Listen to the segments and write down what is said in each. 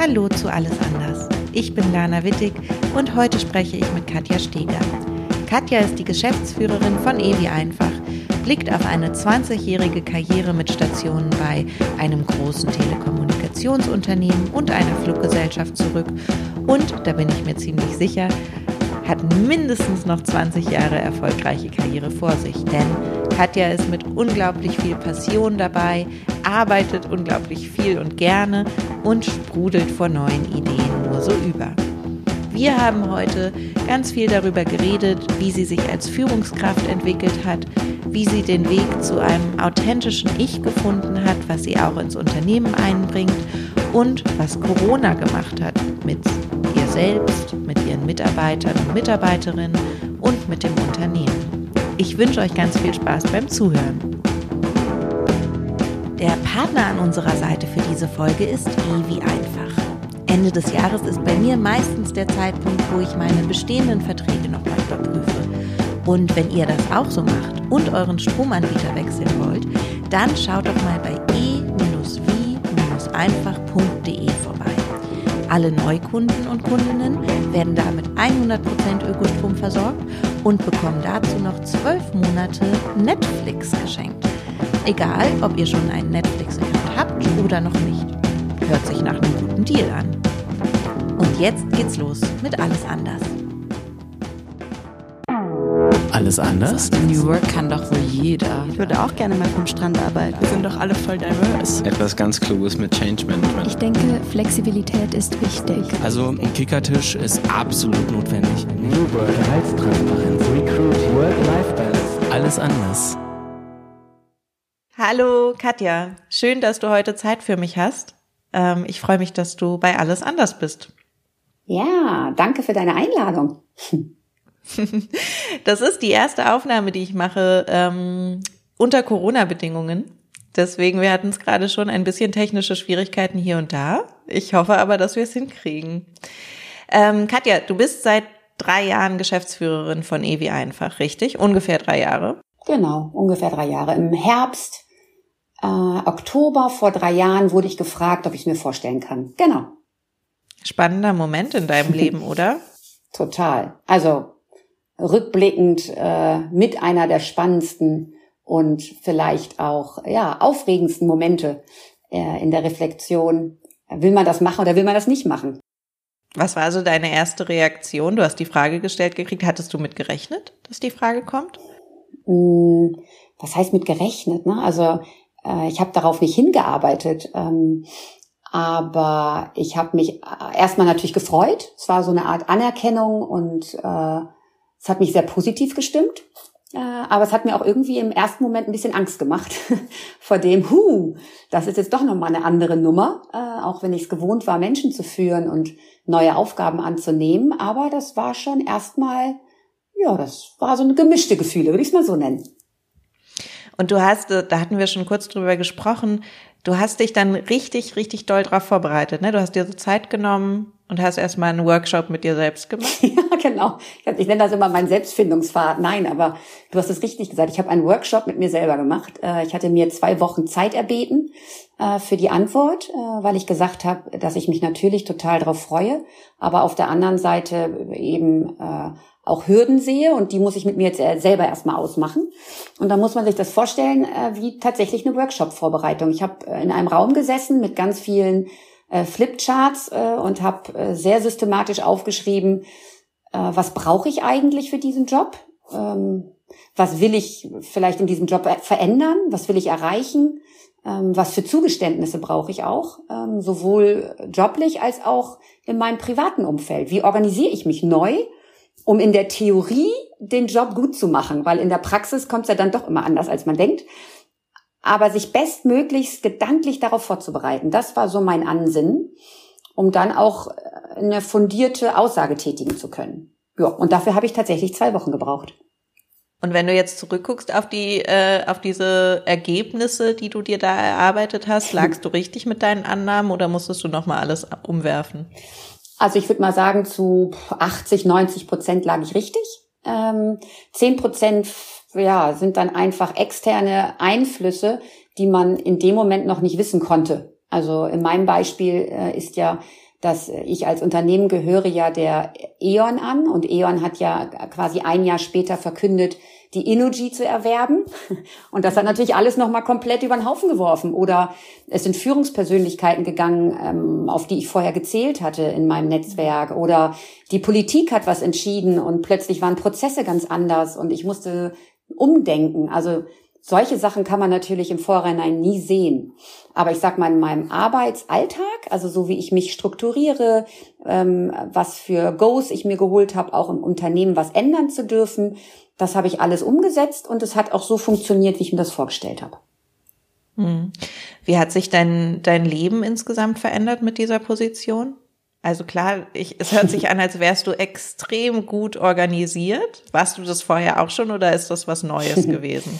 Hallo zu Alles anders. Ich bin Lana Wittig und heute spreche ich mit Katja Steger. Katja ist die Geschäftsführerin von Ewi Einfach, blickt auf eine 20-jährige Karriere mit Stationen bei einem großen Telekommunikationsunternehmen und einer Fluggesellschaft zurück und, da bin ich mir ziemlich sicher, hat mindestens noch 20 Jahre erfolgreiche Karriere vor sich. Denn Katja ist mit unglaublich viel Passion dabei, arbeitet unglaublich viel und gerne und sprudelt vor neuen Ideen nur so über. Wir haben heute ganz viel darüber geredet, wie sie sich als Führungskraft entwickelt hat, wie sie den Weg zu einem authentischen Ich gefunden hat, was sie auch ins Unternehmen einbringt und was Corona gemacht hat mit ihr selbst, mit ihren Mitarbeitern und Mitarbeiterinnen und mit dem Unternehmen. Ich wünsche euch ganz viel Spaß beim Zuhören. Der Partner an unserer Seite für diese Folge ist Ewi Einfach. Ende des Jahres ist bei mir meistens der Zeitpunkt, wo ich meine bestehenden Verträge nochmal überprüfe. Und wenn ihr das auch so macht und euren Stromanbieter wechseln wollt, dann schaut doch mal bei e-wie-einfach.de vorbei. Alle Neukunden und Kundinnen werden damit 100% Ökostrom versorgt und bekommen dazu noch 12 Monate Netflix geschenkt. Egal, ob ihr schon einen Netflix-Account habt oder noch nicht. Hört sich nach einem guten Deal an. Und jetzt geht's los mit Alles anders. Alles anders? New Work kann doch wohl jeder. Ich würde auch gerne mal vom Strand arbeiten. Wir sind doch alle voll diverse. Etwas ganz Kluges mit Change Management. Ich denke, Flexibilität ist wichtig. Also ein Kickertisch ist absolut notwendig. New Work, Gehaltstransparenz, Recruit, Work-Life-Balance. Alles anders. Hallo Katja, schön, dass du heute Zeit für mich hast. Ähm, ich freue mich, dass du bei Alles anders bist. Ja, danke für deine Einladung. Das ist die erste Aufnahme, die ich mache ähm, unter Corona-Bedingungen. Deswegen, wir hatten es gerade schon ein bisschen technische Schwierigkeiten hier und da. Ich hoffe aber, dass wir es hinkriegen. Ähm, Katja, du bist seit drei Jahren Geschäftsführerin von Ewi Einfach, richtig? Ungefähr drei Jahre. Genau, ungefähr drei Jahre. Im Herbst, äh, Oktober vor drei Jahren wurde ich gefragt, ob ich es mir vorstellen kann. Genau. Spannender Moment in deinem Leben, oder? Total. Also rückblickend äh, mit einer der spannendsten und vielleicht auch ja aufregendsten Momente äh, in der Reflexion. Will man das machen oder will man das nicht machen? Was war also deine erste Reaktion? Du hast die Frage gestellt gekriegt. Hattest du mit gerechnet, dass die Frage kommt? Hm, was heißt mit gerechnet? Ne? Also äh, ich habe darauf nicht hingearbeitet. Ähm, aber ich habe mich äh, erstmal natürlich gefreut. Es war so eine Art Anerkennung und äh, es hat mich sehr positiv gestimmt. Aber es hat mir auch irgendwie im ersten Moment ein bisschen Angst gemacht vor dem, hu, das ist jetzt doch nochmal eine andere Nummer, auch wenn ich es gewohnt war, Menschen zu führen und neue Aufgaben anzunehmen. Aber das war schon erstmal, ja, das war so eine gemischte Gefühle, würde ich es mal so nennen. Und du hast, äh, da hatten wir schon kurz drüber gesprochen, du hast dich dann richtig, richtig doll drauf vorbereitet. Ne? Du hast dir so Zeit genommen und hast erstmal einen Workshop mit dir selbst gemacht. ja, genau. Ich nenne das immer mein Selbstfindungspfad. Nein, aber du hast es richtig gesagt. Ich habe einen Workshop mit mir selber gemacht. Äh, ich hatte mir zwei Wochen Zeit erbeten äh, für die Antwort, weil ich gesagt habe, dass ich mich natürlich total darauf freue, aber auf der anderen Seite eben auch Hürden sehe und die muss ich mit mir jetzt selber erstmal ausmachen. Und da muss man sich das vorstellen wie tatsächlich eine Workshop-Vorbereitung. Ich habe in einem Raum gesessen mit ganz vielen Flipcharts und habe sehr systematisch aufgeschrieben, was brauche ich eigentlich für diesen Job? Ähm, was will ich vielleicht in diesem Job verändern? Was will ich erreichen? Ähm, was für Zugeständnisse brauche ich auch? Ähm, sowohl joblich als auch in meinem privaten Umfeld. Wie organisiere ich mich neu, um in der Theorie den Job gut zu machen? Weil in der Praxis kommt es ja dann doch immer anders, als man denkt. Aber sich bestmöglichst gedanklich darauf vorzubereiten, das war so mein Ansinnen, um dann auch eine fundierte Aussage tätigen zu können. Ja, und dafür habe ich tatsächlich zwei Wochen gebraucht. Und wenn du jetzt zurückguckst auf die, äh, auf diese Ergebnisse, die du dir da erarbeitet hast, lagst du richtig mit deinen Annahmen oder musstest du nochmal alles umwerfen? Also ich würde mal sagen, zu 80, 90 Prozent lag ich richtig. Ähm, 10 Prozent ja, sind dann einfach externe Einflüsse, die man in dem Moment noch nicht wissen konnte. Also in meinem Beispiel äh, ist ja dass ich als Unternehmen gehöre ja der E.ON an und E.ON hat ja quasi ein Jahr später verkündet, die Energy zu erwerben. Und das hat natürlich alles nochmal komplett über den Haufen geworfen. Oder es sind Führungspersönlichkeiten gegangen, ähm, auf die ich vorher gezählt hatte in meinem Netzwerk. Oder die Politik hat was entschieden und plötzlich waren Prozesse ganz anders und ich musste umdenken. Also solche Sachen kann man natürlich im Vorhinein nie sehen. Aber ich sag mal, in meinem Arbeitsalltag, also so wie ich mich strukturiere, ähm, was für Goes ich mir geholt habe, auch im Unternehmen was ändern zu dürfen, das habe ich alles umgesetzt und es hat auch so funktioniert, wie ich mir das vorgestellt habe. Hm. Wie hat sich dein, dein Leben insgesamt verändert mit dieser Position? Also klar, ich, es hört sich an, als wärst du extrem gut organisiert. Warst du das vorher auch schon oder ist das was Neues gewesen?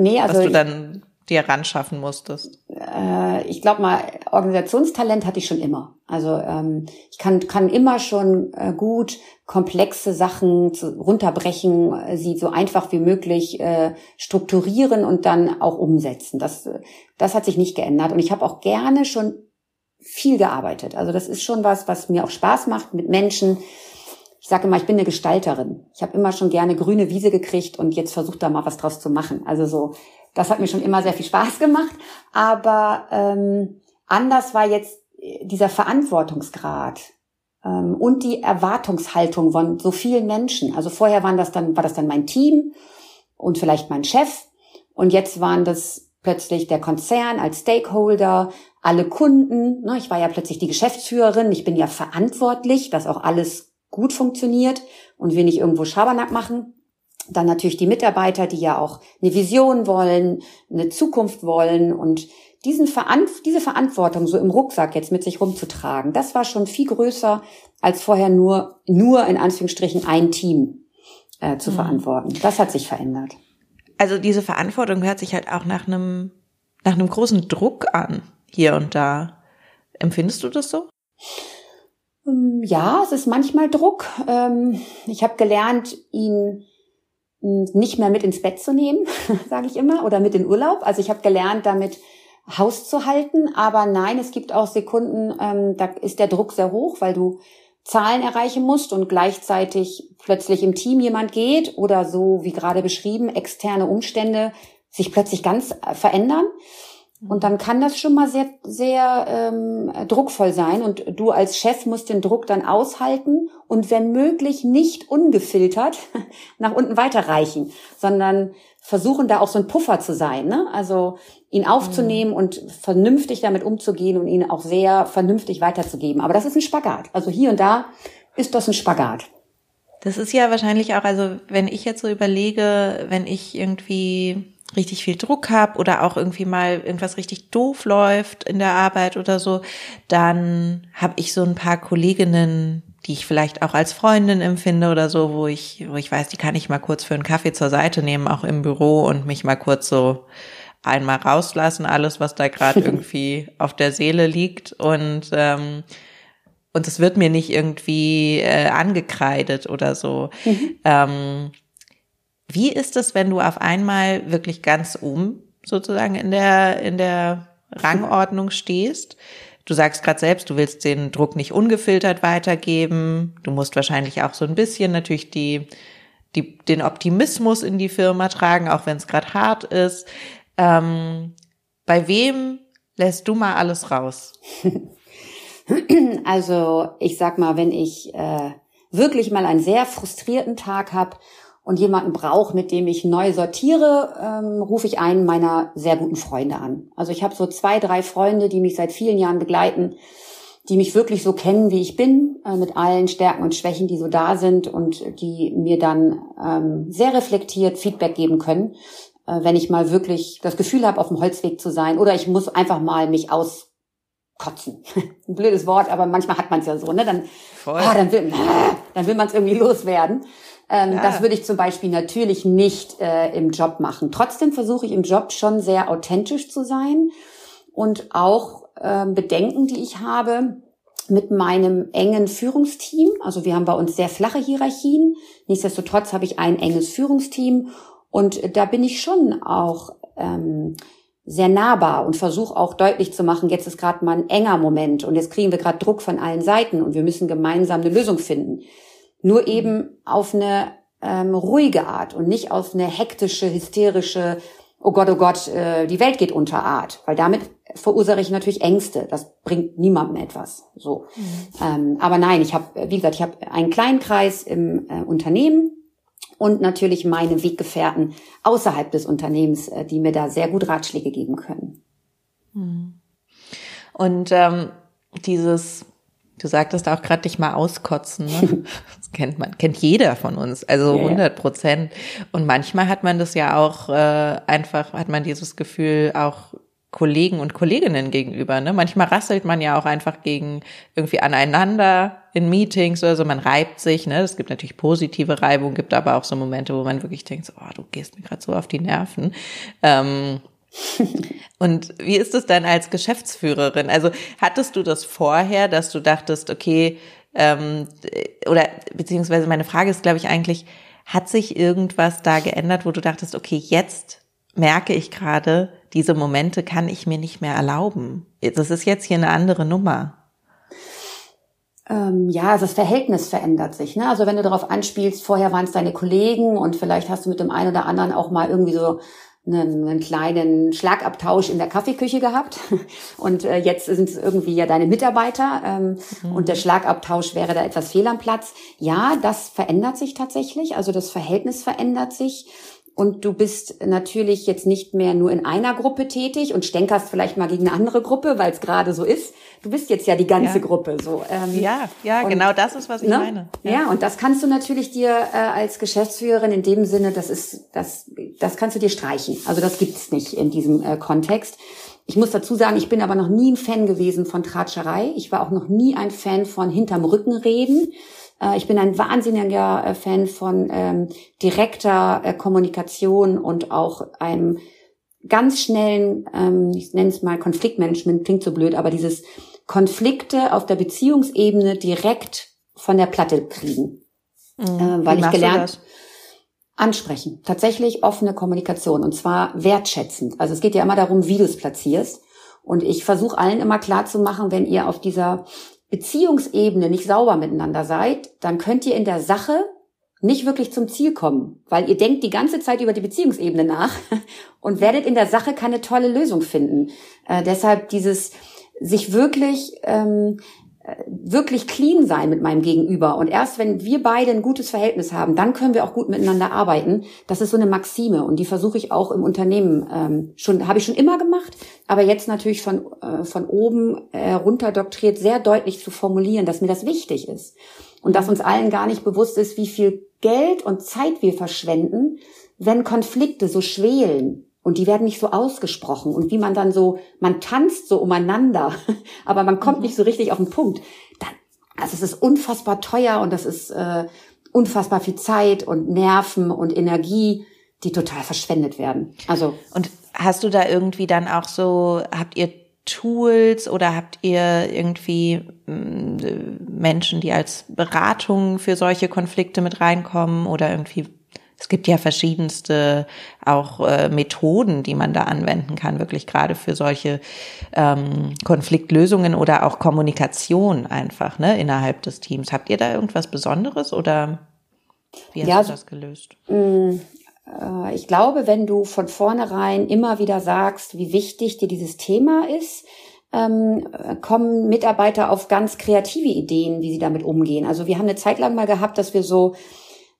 Nee, also. Was du dann dir ran schaffen musstest? Äh, ich glaube mal, Organisationstalent hatte ich schon immer. Also ähm, ich kann, kann immer schon äh, gut komplexe Sachen zu, runterbrechen, äh, sie so einfach wie möglich äh, strukturieren und dann auch umsetzen. Das, das hat sich nicht geändert. Und ich habe auch gerne schon viel gearbeitet. Also das ist schon was, was mir auch Spaß macht mit Menschen. Ich sage immer, ich bin eine Gestalterin. Ich habe immer schon gerne grüne Wiese gekriegt und jetzt versucht da mal was draus zu machen. Also so das hat mir schon immer sehr viel Spaß gemacht. Aber ähm, anders war jetzt dieser Verantwortungsgrad ähm, und die Erwartungshaltung von so vielen Menschen. Also vorher waren das dann, war das dann mein Team und vielleicht mein Chef. Und jetzt waren das plötzlich der Konzern als Stakeholder, alle Kunden. Ne, ich war ja plötzlich die Geschäftsführerin. Ich bin ja verantwortlich, dass auch alles gut funktioniert und wir nicht irgendwo Schabernack machen. Dann natürlich die Mitarbeiter, die ja auch eine Vision wollen, eine Zukunft wollen und diesen Veranf diese Verantwortung so im Rucksack jetzt mit sich rumzutragen, das war schon viel größer als vorher nur, nur in Anführungsstrichen ein Team äh, zu mhm. verantworten. Das hat sich verändert. Also diese Verantwortung hört sich halt auch nach einem, nach einem großen Druck an, hier und da. Empfindest du das so? Ähm, ja, es ist manchmal Druck. Ähm, ich habe gelernt, ihn nicht mehr mit ins Bett zu nehmen, sage ich immer, oder mit in Urlaub. Also ich habe gelernt, damit Haus zu halten. Aber nein, es gibt auch Sekunden, ähm, da ist der Druck sehr hoch, weil du Zahlen erreichen musst und gleichzeitig plötzlich im Team jemand geht oder so wie gerade beschrieben, externe Umstände sich plötzlich ganz verändern. Und dann kann das schon mal sehr, sehr ähm, druckvoll sein. Und du als Chef musst den Druck dann aushalten und wenn möglich nicht ungefiltert nach unten weiterreichen, sondern versuchen da auch so ein Puffer zu sein. Ne? Also ihn aufzunehmen mhm. und vernünftig damit umzugehen und ihn auch sehr vernünftig weiterzugeben. Aber das ist ein Spagat. Also hier und da ist das ein Spagat. Das ist ja wahrscheinlich auch, also wenn ich jetzt so überlege, wenn ich irgendwie richtig viel Druck habe oder auch irgendwie mal irgendwas richtig doof läuft in der Arbeit oder so, dann habe ich so ein paar Kolleginnen, die ich vielleicht auch als Freundin empfinde oder so, wo ich, wo ich weiß, die kann ich mal kurz für einen Kaffee zur Seite nehmen, auch im Büro und mich mal kurz so einmal rauslassen, alles, was da gerade irgendwie auf der Seele liegt und ähm, und es wird mir nicht irgendwie äh, angekreidet oder so. Mhm. Ähm, wie ist es, wenn du auf einmal wirklich ganz oben sozusagen in der, in der Rangordnung stehst? Du sagst gerade selbst, du willst den Druck nicht ungefiltert weitergeben. Du musst wahrscheinlich auch so ein bisschen natürlich die, die, den Optimismus in die Firma tragen, auch wenn es gerade hart ist. Ähm, bei wem lässt du mal alles raus? Also ich sag mal, wenn ich äh, wirklich mal einen sehr frustrierten Tag habe und jemanden brauche, mit dem ich neu sortiere, ähm, rufe ich einen meiner sehr guten Freunde an. Also ich habe so zwei, drei Freunde, die mich seit vielen Jahren begleiten, die mich wirklich so kennen, wie ich bin, äh, mit allen Stärken und Schwächen, die so da sind und die mir dann ähm, sehr reflektiert Feedback geben können, äh, wenn ich mal wirklich das Gefühl habe, auf dem Holzweg zu sein oder ich muss einfach mal mich auskotzen. Ein blödes Wort, aber manchmal hat man es ja so, ne? Dann, oh, dann will, dann will man es irgendwie loswerden. Ähm, ja. Das würde ich zum Beispiel natürlich nicht äh, im Job machen. Trotzdem versuche ich im Job schon sehr authentisch zu sein und auch äh, Bedenken, die ich habe mit meinem engen Führungsteam. Also wir haben bei uns sehr flache Hierarchien. Nichtsdestotrotz habe ich ein enges Führungsteam und da bin ich schon auch ähm, sehr nahbar und versuche auch deutlich zu machen, jetzt ist gerade mal ein enger Moment und jetzt kriegen wir gerade Druck von allen Seiten und wir müssen gemeinsam eine Lösung finden. Nur eben auf eine ähm, ruhige Art und nicht auf eine hektische, hysterische, oh Gott, oh Gott, äh, die Welt geht unter Art. Weil damit verursache ich natürlich Ängste. Das bringt niemandem etwas. So. Mhm. Ähm, aber nein, ich habe, wie gesagt, ich habe einen kleinen Kreis im äh, Unternehmen und natürlich meine Weggefährten außerhalb des Unternehmens, äh, die mir da sehr gut Ratschläge geben können. Mhm. Und ähm, dieses Du sagtest auch gerade dich mal auskotzen. Ne? Das kennt man, kennt jeder von uns, also 100 Prozent. Und manchmal hat man das ja auch äh, einfach, hat man dieses Gefühl auch Kollegen und Kolleginnen gegenüber. Ne? Manchmal rasselt man ja auch einfach gegen irgendwie aneinander in Meetings oder so. Man reibt sich. Ne? Es gibt natürlich positive Reibung, gibt aber auch so Momente, wo man wirklich denkt, so, oh, du gehst mir gerade so auf die Nerven. Ähm, und wie ist es dann als Geschäftsführerin? Also hattest du das vorher, dass du dachtest, okay, ähm, oder beziehungsweise meine Frage ist, glaube ich, eigentlich, hat sich irgendwas da geändert, wo du dachtest, okay, jetzt merke ich gerade, diese Momente kann ich mir nicht mehr erlauben. Das ist jetzt hier eine andere Nummer. Ähm, ja, also das Verhältnis verändert sich. Ne? Also wenn du darauf anspielst, vorher waren es deine Kollegen und vielleicht hast du mit dem einen oder anderen auch mal irgendwie so einen, einen kleinen Schlagabtausch in der Kaffeeküche gehabt und äh, jetzt sind es irgendwie ja deine Mitarbeiter ähm, mhm. und der Schlagabtausch wäre da etwas fehl am Platz. Ja, das verändert sich tatsächlich, also das Verhältnis verändert sich und du bist natürlich jetzt nicht mehr nur in einer Gruppe tätig und stänkerst vielleicht mal gegen eine andere Gruppe, weil es gerade so ist. Du bist jetzt ja die ganze ja. Gruppe so. Ähm, ja, ja, und, genau das ist, was ich ne? meine. Ja. ja. und das kannst du natürlich dir äh, als Geschäftsführerin in dem Sinne, das ist, das, das kannst du dir streichen. Also das gibt's nicht in diesem äh, Kontext. Ich muss dazu sagen, ich bin aber noch nie ein Fan gewesen von Tratscherei. Ich war auch noch nie ein Fan von hinterm Rücken reden. Äh, ich bin ein wahnsinniger äh, Fan von ähm, direkter äh, Kommunikation und auch einem ganz schnellen, ähm, ich nenne es mal Konfliktmanagement, klingt so blöd, aber dieses Konflikte auf der Beziehungsebene direkt von der Platte kriegen. Mhm. Äh, weil ich gelernt ansprechen. Tatsächlich offene Kommunikation und zwar wertschätzend. Also es geht ja immer darum, wie du es platzierst. Und ich versuche allen immer klar zu machen, wenn ihr auf dieser Beziehungsebene nicht sauber miteinander seid, dann könnt ihr in der Sache nicht wirklich zum Ziel kommen, weil ihr denkt die ganze Zeit über die Beziehungsebene nach und werdet in der Sache keine tolle Lösung finden. Äh, deshalb dieses sich wirklich ähm, wirklich clean sein mit meinem Gegenüber. Und erst wenn wir beide ein gutes Verhältnis haben, dann können wir auch gut miteinander arbeiten. Das ist so eine Maxime und die versuche ich auch im Unternehmen ähm, schon, habe ich schon immer gemacht, aber jetzt natürlich von, äh, von oben äh, runterdoktriert sehr deutlich zu formulieren, dass mir das wichtig ist. Und dass uns allen gar nicht bewusst ist, wie viel Geld und Zeit wir verschwenden, wenn Konflikte so schwelen und die werden nicht so ausgesprochen und wie man dann so, man tanzt so umeinander, aber man kommt mhm. nicht so richtig auf den Punkt. Dann, also es ist unfassbar teuer und das ist äh, unfassbar viel Zeit und Nerven und Energie, die total verschwendet werden. Also und hast du da irgendwie dann auch so, habt ihr Tools oder habt ihr irgendwie mm, Menschen, die als Beratung für solche Konflikte mit reinkommen oder irgendwie es gibt ja verschiedenste auch äh, Methoden, die man da anwenden kann, wirklich gerade für solche ähm, Konfliktlösungen oder auch Kommunikation einfach ne, innerhalb des Teams. Habt ihr da irgendwas Besonderes oder wie hast ja, du das gelöst? Mm, äh, ich glaube, wenn du von vornherein immer wieder sagst, wie wichtig dir dieses Thema ist, ähm, kommen Mitarbeiter auf ganz kreative Ideen, wie sie damit umgehen. Also wir haben eine Zeit lang mal gehabt, dass wir so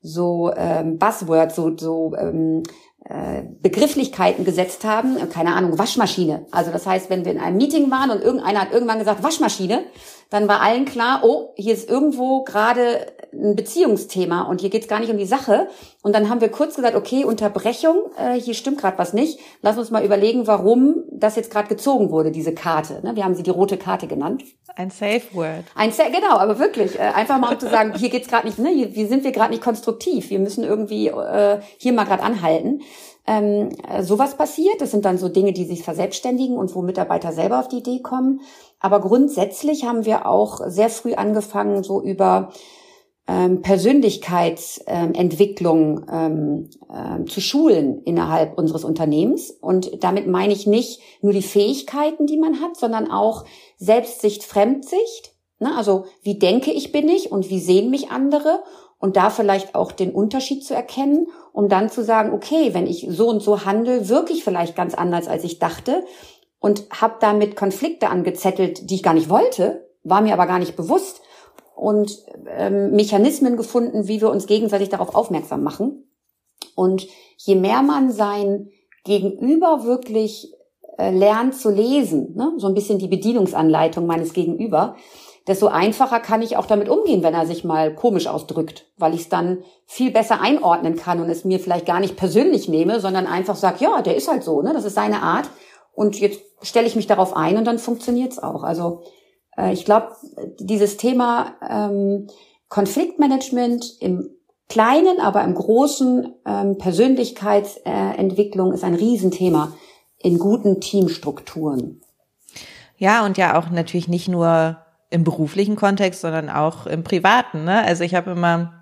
so ähm, Buzzwords, so, so ähm, äh, Begrifflichkeiten gesetzt haben, keine Ahnung, Waschmaschine. Also das heißt, wenn wir in einem Meeting waren und irgendeiner hat irgendwann gesagt Waschmaschine, dann war allen klar, oh, hier ist irgendwo gerade ein Beziehungsthema und hier geht's gar nicht um die Sache. Und dann haben wir kurz gesagt, okay, Unterbrechung, äh, hier stimmt gerade was nicht. Lass uns mal überlegen, warum das jetzt gerade gezogen wurde, diese Karte. Ne? Wir haben sie die rote Karte genannt. Ein Safe Word. Ein Sa genau, aber wirklich. Äh, einfach mal um zu sagen, hier geht's gerade nicht, ne, hier, hier sind wir gerade nicht konstruktiv. Wir müssen irgendwie äh, hier mal gerade anhalten. Ähm, äh, sowas passiert. Das sind dann so Dinge, die sich verselbstständigen und wo Mitarbeiter selber auf die Idee kommen. Aber grundsätzlich haben wir auch sehr früh angefangen, so über ähm, Persönlichkeitsentwicklung ähm, ähm, zu schulen innerhalb unseres Unternehmens. Und damit meine ich nicht nur die Fähigkeiten, die man hat, sondern auch Selbstsicht, Fremdsicht. Ne? Also wie denke ich bin ich und wie sehen mich andere und da vielleicht auch den Unterschied zu erkennen, um dann zu sagen, okay, wenn ich so und so handle, wirklich vielleicht ganz anders, als ich dachte und habe damit Konflikte angezettelt, die ich gar nicht wollte, war mir aber gar nicht bewusst und ähm, Mechanismen gefunden, wie wir uns gegenseitig darauf aufmerksam machen. Und je mehr man sein Gegenüber wirklich äh, lernt zu lesen, ne, so ein bisschen die Bedienungsanleitung meines Gegenüber, desto einfacher kann ich auch damit umgehen, wenn er sich mal komisch ausdrückt, weil ich es dann viel besser einordnen kann und es mir vielleicht gar nicht persönlich nehme, sondern einfach sage, ja, der ist halt so, ne, das ist seine Art und jetzt stelle ich mich darauf ein und dann funktioniert's auch. Also äh, ich glaube, dieses Thema ähm, Konfliktmanagement im Kleinen, aber im Großen ähm, Persönlichkeitsentwicklung ist ein Riesenthema in guten Teamstrukturen. Ja, und ja auch natürlich nicht nur im beruflichen Kontext, sondern auch im privaten. Ne? Also ich habe immer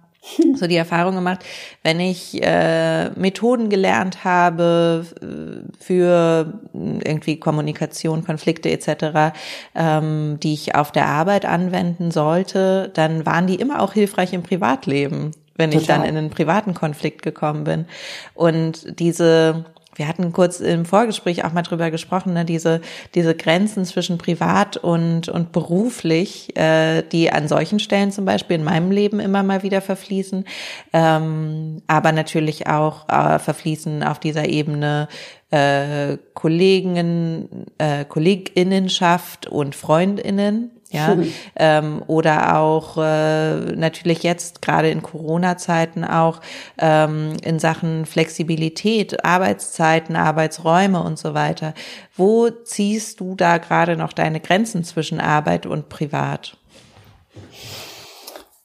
so die Erfahrung gemacht, wenn ich äh, Methoden gelernt habe äh, für irgendwie Kommunikation, Konflikte etc., ähm, die ich auf der Arbeit anwenden sollte, dann waren die immer auch hilfreich im Privatleben, wenn Total. ich dann in einen privaten Konflikt gekommen bin. Und diese wir hatten kurz im Vorgespräch auch mal drüber gesprochen, ne, diese, diese Grenzen zwischen privat und, und beruflich, äh, die an solchen Stellen zum Beispiel in meinem Leben immer mal wieder verfließen, ähm, aber natürlich auch äh, verfließen auf dieser Ebene äh, Kollegen, äh, Kolleginnenschaft und Freundinnen ja, ähm, oder auch äh, natürlich jetzt gerade in Corona-Zeiten auch ähm, in Sachen Flexibilität, Arbeitszeiten, Arbeitsräume und so weiter. Wo ziehst du da gerade noch deine Grenzen zwischen Arbeit und Privat?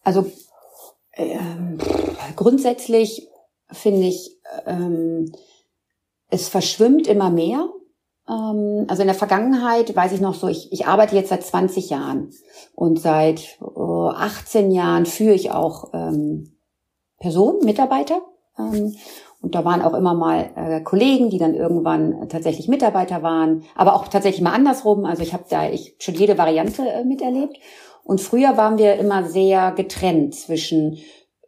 Also ähm, grundsätzlich finde ich, ähm, es verschwimmt immer mehr also in der Vergangenheit weiß ich noch so, ich, ich arbeite jetzt seit 20 Jahren und seit äh, 18 Jahren führe ich auch ähm, Personen, Mitarbeiter. Ähm, und da waren auch immer mal äh, Kollegen, die dann irgendwann tatsächlich Mitarbeiter waren, aber auch tatsächlich mal andersrum. Also ich habe da ich schon jede Variante äh, miterlebt. Und früher waren wir immer sehr getrennt zwischen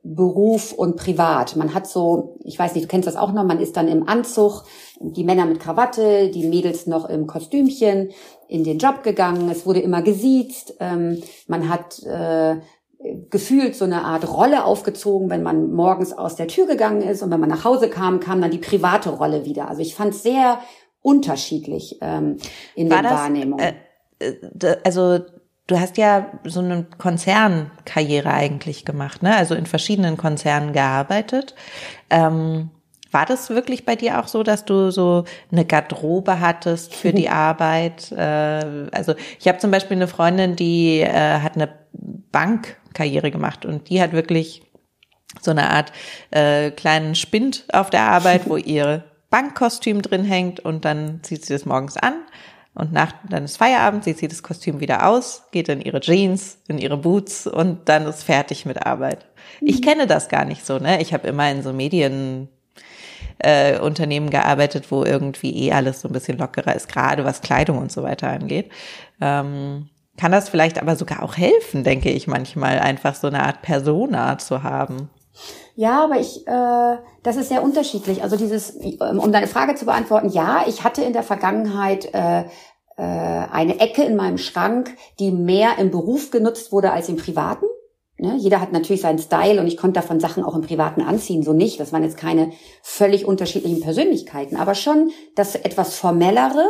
Beruf und Privat. Man hat so, ich weiß nicht, du kennst das auch noch, man ist dann im Anzug, die Männer mit Krawatte, die Mädels noch im Kostümchen in den Job gegangen. Es wurde immer gesiezt. Ähm, man hat äh, gefühlt so eine Art Rolle aufgezogen, wenn man morgens aus der Tür gegangen ist und wenn man nach Hause kam, kam dann die private Rolle wieder. Also ich fand es sehr unterschiedlich ähm, in War den das, Wahrnehmungen. Äh, äh also Du hast ja so eine Konzernkarriere eigentlich gemacht, ne? Also in verschiedenen Konzernen gearbeitet. Ähm, war das wirklich bei dir auch so, dass du so eine Garderobe hattest für die Arbeit? Äh, also ich habe zum Beispiel eine Freundin, die äh, hat eine Bankkarriere gemacht und die hat wirklich so eine Art äh, kleinen Spind auf der Arbeit, wo ihr Bankkostüm drin hängt und dann zieht sie das morgens an und nach, dann ist Feierabend, sie zieht das Kostüm wieder aus, geht in ihre Jeans, in ihre Boots und dann ist fertig mit Arbeit. Ich mhm. kenne das gar nicht so, ne? Ich habe immer in so Medien äh, Unternehmen gearbeitet, wo irgendwie eh alles so ein bisschen lockerer ist, gerade was Kleidung und so weiter angeht. Ähm, kann das vielleicht aber sogar auch helfen, denke ich manchmal, einfach so eine Art Persona zu haben. Ja, aber ich, äh, das ist sehr unterschiedlich. Also dieses, um deine Frage zu beantworten, ja, ich hatte in der Vergangenheit äh, äh, eine Ecke in meinem Schrank, die mehr im Beruf genutzt wurde als im Privaten. Ne? Jeder hat natürlich seinen Style und ich konnte davon Sachen auch im Privaten anziehen, so nicht. Das waren jetzt keine völlig unterschiedlichen Persönlichkeiten, aber schon das etwas formellere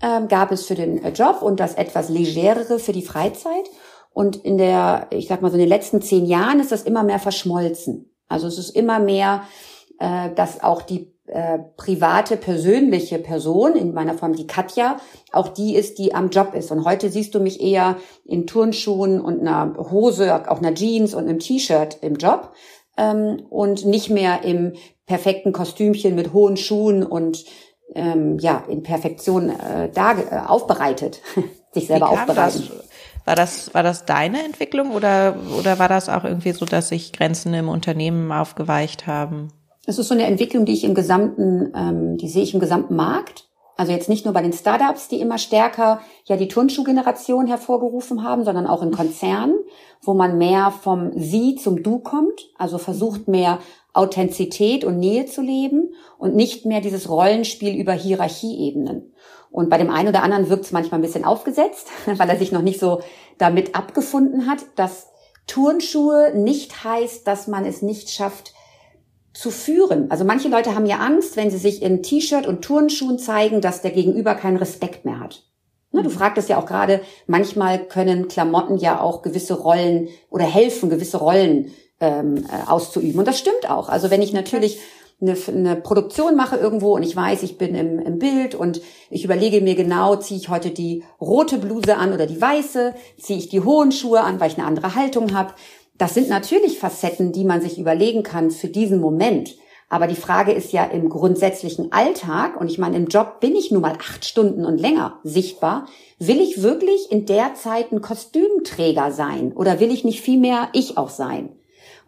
ähm, gab es für den äh, Job und das etwas legerere für die Freizeit. Und in der, ich sag mal so in den letzten zehn Jahren ist das immer mehr verschmolzen. Also es ist immer mehr, äh, dass auch die äh, private, persönliche Person, in meiner Form die Katja, auch die ist, die am Job ist. Und heute siehst du mich eher in Turnschuhen und einer Hose, auch einer Jeans und einem T-Shirt im Job ähm, und nicht mehr im perfekten Kostümchen mit hohen Schuhen und ähm, ja in Perfektion äh, da äh, aufbereitet, sich selber aufbereitet. War das, war das deine Entwicklung oder, oder war das auch irgendwie so, dass sich Grenzen im Unternehmen aufgeweicht haben? Es ist so eine Entwicklung, die ich im gesamten, ähm, die sehe ich im gesamten Markt. Also jetzt nicht nur bei den Startups, die immer stärker ja die Turnschuhgeneration hervorgerufen haben, sondern auch in Konzernen, wo man mehr vom Sie zum Du kommt, also versucht mehr Authentizität und Nähe zu leben und nicht mehr dieses Rollenspiel über Hierarchieebenen. Und bei dem einen oder anderen wirkt es manchmal ein bisschen aufgesetzt, weil er sich noch nicht so damit abgefunden hat, dass Turnschuhe nicht heißt, dass man es nicht schafft, zu führen. Also manche Leute haben ja Angst, wenn sie sich in T-Shirt und Turnschuhen zeigen, dass der Gegenüber keinen Respekt mehr hat. Ne, du mhm. fragtest ja auch gerade, manchmal können Klamotten ja auch gewisse Rollen oder helfen, gewisse Rollen ähm, äh, auszuüben. Und das stimmt auch. Also wenn ich natürlich eine, eine Produktion mache irgendwo und ich weiß, ich bin im, im Bild und ich überlege mir genau, ziehe ich heute die rote Bluse an oder die weiße, ziehe ich die hohen Schuhe an, weil ich eine andere Haltung habe. Das sind natürlich Facetten, die man sich überlegen kann für diesen Moment. Aber die Frage ist ja im grundsätzlichen Alltag, und ich meine, im Job bin ich nun mal acht Stunden und länger sichtbar, will ich wirklich in der Zeit ein Kostümträger sein oder will ich nicht viel mehr ich auch sein?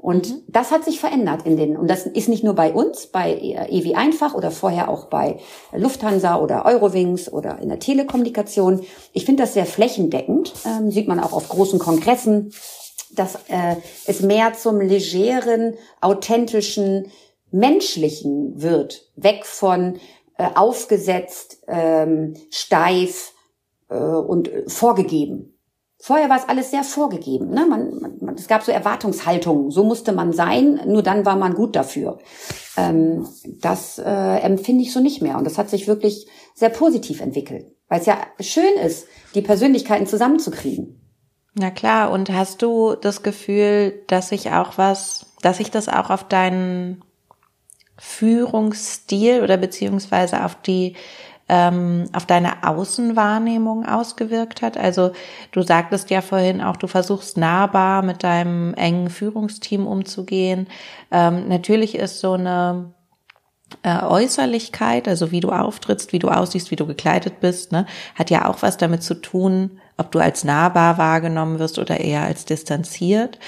Und mhm. das hat sich verändert in den, und das ist nicht nur bei uns, bei EWI Einfach oder vorher auch bei Lufthansa oder Eurowings oder in der Telekommunikation. Ich finde das sehr flächendeckend, ähm, sieht man auch auf großen Kongressen, dass äh, es mehr zum legeren, authentischen, menschlichen wird, weg von äh, aufgesetzt, ähm, steif äh, und vorgegeben. Vorher war es alles sehr vorgegeben. Ne? Man, man, es gab so Erwartungshaltungen. So musste man sein, nur dann war man gut dafür. Ähm, das äh, empfinde ich so nicht mehr. Und das hat sich wirklich sehr positiv entwickelt. Weil es ja schön ist, die Persönlichkeiten zusammenzukriegen. Na klar, und hast du das Gefühl, dass sich auch was, dass sich das auch auf deinen Führungsstil oder beziehungsweise auf die ähm, auf deine Außenwahrnehmung ausgewirkt hat? Also du sagtest ja vorhin auch, du versuchst nahbar mit deinem engen Führungsteam umzugehen. Ähm, natürlich ist so eine äh, Äußerlichkeit, also wie du auftrittst, wie du aussiehst, wie du gekleidet bist, ne, hat ja auch was damit zu tun, ob du als nahbar wahrgenommen wirst oder eher als distanziert.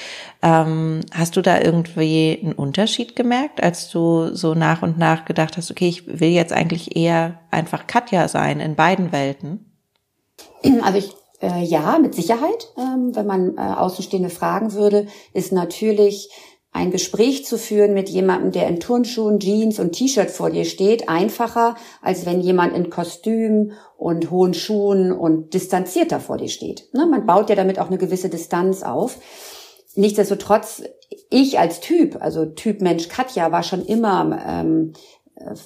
Ähm, hast du da irgendwie einen Unterschied gemerkt, als du so nach und nach gedacht hast, okay, ich will jetzt eigentlich eher einfach Katja sein in beiden Welten? Also ich äh, ja, mit Sicherheit. Ähm, wenn man äh, Außenstehende fragen würde, ist natürlich ein Gespräch zu führen mit jemandem, der in Turnschuhen, Jeans und T-Shirt vor dir steht, einfacher, als wenn jemand in Kostüm und hohen Schuhen und distanzierter vor dir steht. Ne? Man baut ja damit auch eine gewisse Distanz auf. Nichtsdestotrotz, ich als Typ, also Typ Mensch Katja, war schon immer ähm,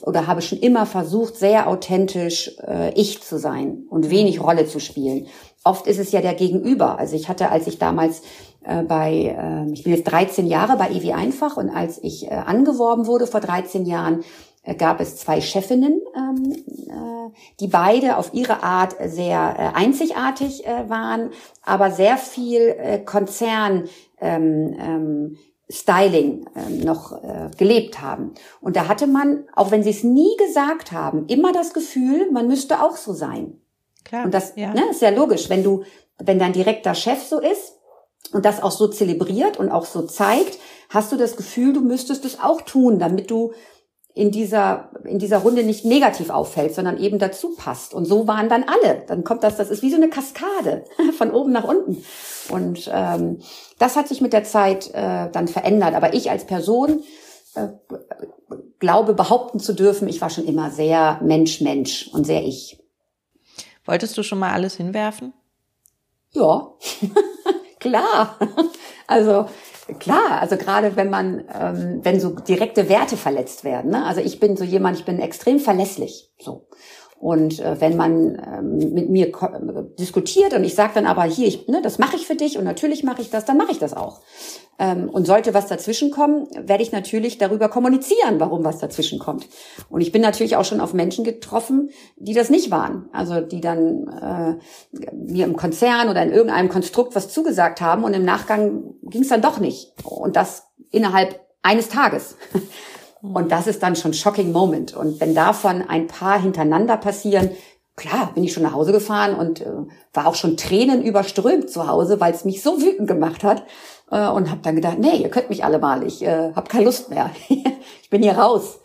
oder habe schon immer versucht, sehr authentisch äh, ich zu sein und wenig Rolle zu spielen. Oft ist es ja der Gegenüber. Also ich hatte, als ich damals äh, bei, äh, ich bin jetzt 13 Jahre bei EWI Einfach und als ich äh, angeworben wurde vor 13 Jahren, äh, gab es zwei Chefinnen, ähm, äh, die beide auf ihre Art sehr äh, einzigartig äh, waren, aber sehr viel äh, Konzern ähm, ähm, Styling ähm, noch äh, gelebt haben. Und da hatte man, auch wenn sie es nie gesagt haben, immer das Gefühl, man müsste auch so sein. Klar. Und das ja. ne, ist ja logisch, wenn du, wenn dein direkter Chef so ist, und das auch so zelebriert und auch so zeigt, hast du das Gefühl, du müsstest es auch tun, damit du in dieser, in dieser Runde nicht negativ auffällt, sondern eben dazu passt. Und so waren dann alle. Dann kommt das, das ist wie so eine Kaskade von oben nach unten. Und ähm, das hat sich mit der Zeit äh, dann verändert. Aber ich als Person äh, glaube behaupten zu dürfen, ich war schon immer sehr Mensch-Mensch und sehr ich. Wolltest du schon mal alles hinwerfen? Ja. Klar. Also klar, also gerade wenn man, ähm, wenn so direkte Werte verletzt werden. Ne? Also ich bin so jemand, ich bin extrem verlässlich. So. Und äh, wenn man ähm, mit mir diskutiert und ich sage dann aber hier, ich, ne, das mache ich für dich und natürlich mache ich das, dann mache ich das auch. Ähm, und sollte was dazwischen kommen, werde ich natürlich darüber kommunizieren, warum was dazwischen kommt. Und ich bin natürlich auch schon auf Menschen getroffen, die das nicht waren. Also die dann äh, mir im Konzern oder in irgendeinem Konstrukt was zugesagt haben und im Nachgang ging es dann doch nicht. Und das innerhalb eines Tages. Und das ist dann schon shocking Moment. Und wenn davon ein paar hintereinander passieren, klar, bin ich schon nach Hause gefahren und äh, war auch schon Tränen überströmt zu Hause, weil es mich so wütend gemacht hat. Äh, und habe dann gedacht, nee, ihr könnt mich alle mal, ich äh, habe keine Lust mehr. ich bin hier raus.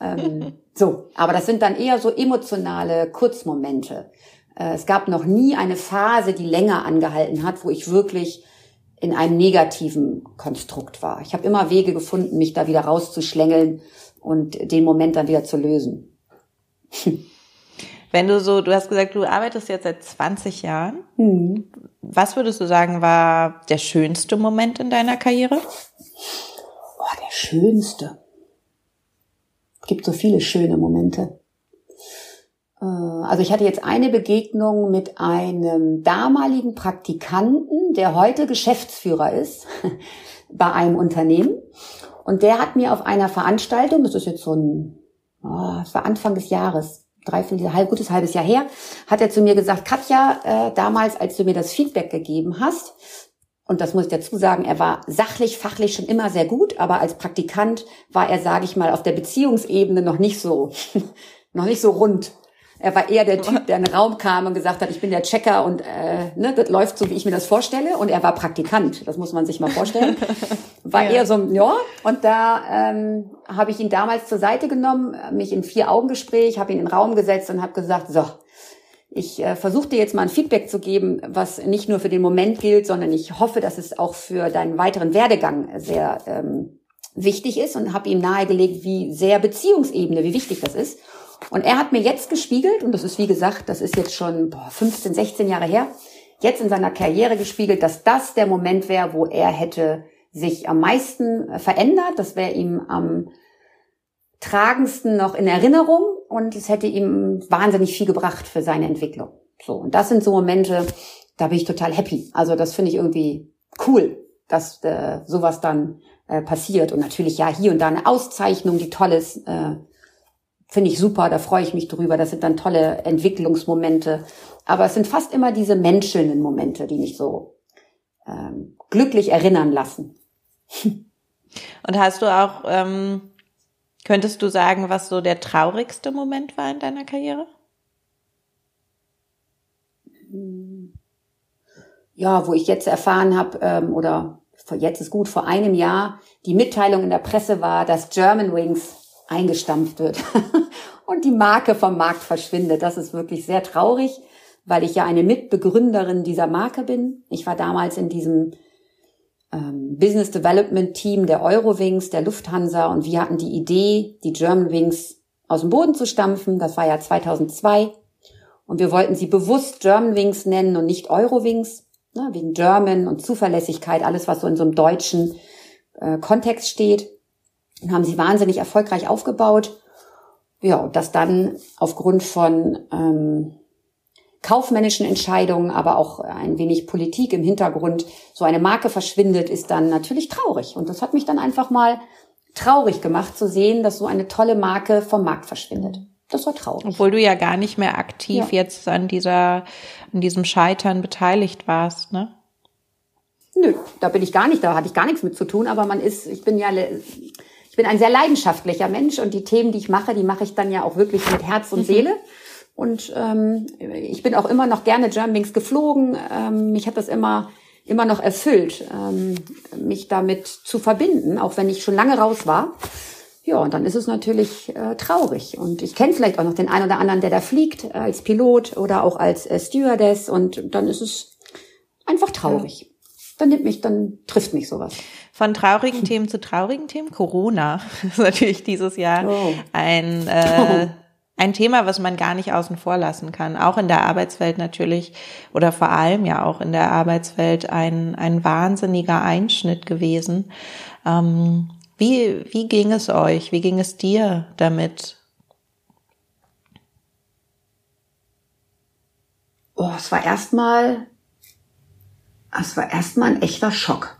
Ähm, so, aber das sind dann eher so emotionale Kurzmomente. Äh, es gab noch nie eine Phase, die länger angehalten hat, wo ich wirklich in einem negativen Konstrukt war. Ich habe immer Wege gefunden, mich da wieder rauszuschlängeln und den Moment dann wieder zu lösen. Wenn du so, du hast gesagt, du arbeitest jetzt seit 20 Jahren. Mhm. Was würdest du sagen, war der schönste Moment in deiner Karriere? Oh, der schönste. Es gibt so viele schöne Momente. Äh, also ich hatte jetzt eine Begegnung mit einem damaligen Praktikanten, der heute Geschäftsführer ist bei einem Unternehmen. Und der hat mir auf einer Veranstaltung, das ist jetzt so ein, oh, das war Anfang des Jahres, dreiviertel, halb, gutes halbes Jahr her, hat er zu mir gesagt, Katja, äh, damals, als du mir das Feedback gegeben hast, und das muss ich dazu sagen, er war sachlich, fachlich schon immer sehr gut, aber als Praktikant war er, sage ich mal, auf der Beziehungsebene noch nicht so, noch nicht so rund. Er war eher der Typ, der in den Raum kam und gesagt hat, ich bin der Checker und äh, ne, das läuft so, wie ich mir das vorstelle. Und er war Praktikant, das muss man sich mal vorstellen. War ja. eher so, ja. Und da ähm, habe ich ihn damals zur Seite genommen, mich in vier Augengespräch, habe ihn in den Raum gesetzt und habe gesagt, so, ich äh, versuche dir jetzt mal ein Feedback zu geben, was nicht nur für den Moment gilt, sondern ich hoffe, dass es auch für deinen weiteren Werdegang sehr ähm, wichtig ist und habe ihm nahegelegt, wie sehr Beziehungsebene, wie wichtig das ist. Und er hat mir jetzt gespiegelt, und das ist wie gesagt, das ist jetzt schon boah, 15, 16 Jahre her, jetzt in seiner Karriere gespiegelt, dass das der Moment wäre, wo er hätte sich am meisten äh, verändert. Das wäre ihm am tragendsten noch in Erinnerung und es hätte ihm wahnsinnig viel gebracht für seine Entwicklung. So, und das sind so Momente, da bin ich total happy. Also das finde ich irgendwie cool, dass äh, sowas dann äh, passiert. Und natürlich ja hier und da eine Auszeichnung, die toll ist, äh, finde ich super, da freue ich mich drüber. Das sind dann tolle Entwicklungsmomente. Aber es sind fast immer diese menschelnden Momente, die mich so ähm, glücklich erinnern lassen. Und hast du auch, ähm, könntest du sagen, was so der traurigste Moment war in deiner Karriere? Ja, wo ich jetzt erfahren habe, ähm, oder jetzt ist gut, vor einem Jahr die Mitteilung in der Presse war, dass German Wings eingestampft wird und die Marke vom Markt verschwindet. Das ist wirklich sehr traurig, weil ich ja eine Mitbegründerin dieser Marke bin. Ich war damals in diesem ähm, Business Development Team der Eurowings, der Lufthansa und wir hatten die Idee, die German Wings aus dem Boden zu stampfen. Das war ja 2002 und wir wollten sie bewusst German Wings nennen und nicht Eurowings, ne, wegen German und Zuverlässigkeit, alles was so in so einem deutschen äh, Kontext steht und haben sie wahnsinnig erfolgreich aufgebaut. Ja, und das dann aufgrund von ähm, kaufmännischen Entscheidungen, aber auch ein wenig Politik im Hintergrund so eine Marke verschwindet, ist dann natürlich traurig. Und das hat mich dann einfach mal traurig gemacht zu sehen, dass so eine tolle Marke vom Markt verschwindet. Das war traurig. Obwohl du ja gar nicht mehr aktiv ja. jetzt an dieser, an diesem Scheitern beteiligt warst, ne? Nö, da bin ich gar nicht, da hatte ich gar nichts mit zu tun, aber man ist, ich bin ja ich bin ein sehr leidenschaftlicher Mensch und die Themen, die ich mache, die mache ich dann ja auch wirklich mit Herz und mhm. Seele. Und ähm, ich bin auch immer noch gerne Germanwings geflogen. Ähm, mich hat das immer immer noch erfüllt, ähm, mich damit zu verbinden, auch wenn ich schon lange raus war. Ja, und dann ist es natürlich äh, traurig. Und ich kenne vielleicht auch noch den einen oder anderen, der da fliegt, äh, als Pilot oder auch als äh, Stewardess. Und dann ist es einfach traurig. Dann nimmt mich, dann trifft mich sowas. Von traurigen Themen zu traurigen Themen. Corona ist natürlich dieses Jahr oh. ein, äh, ein Thema, was man gar nicht außen vor lassen kann. Auch in der Arbeitswelt natürlich oder vor allem ja auch in der Arbeitswelt ein, ein wahnsinniger Einschnitt gewesen. Ähm, wie, wie ging es euch? Wie ging es dir damit? Oh, es war erstmal, es war erstmal ein echter Schock.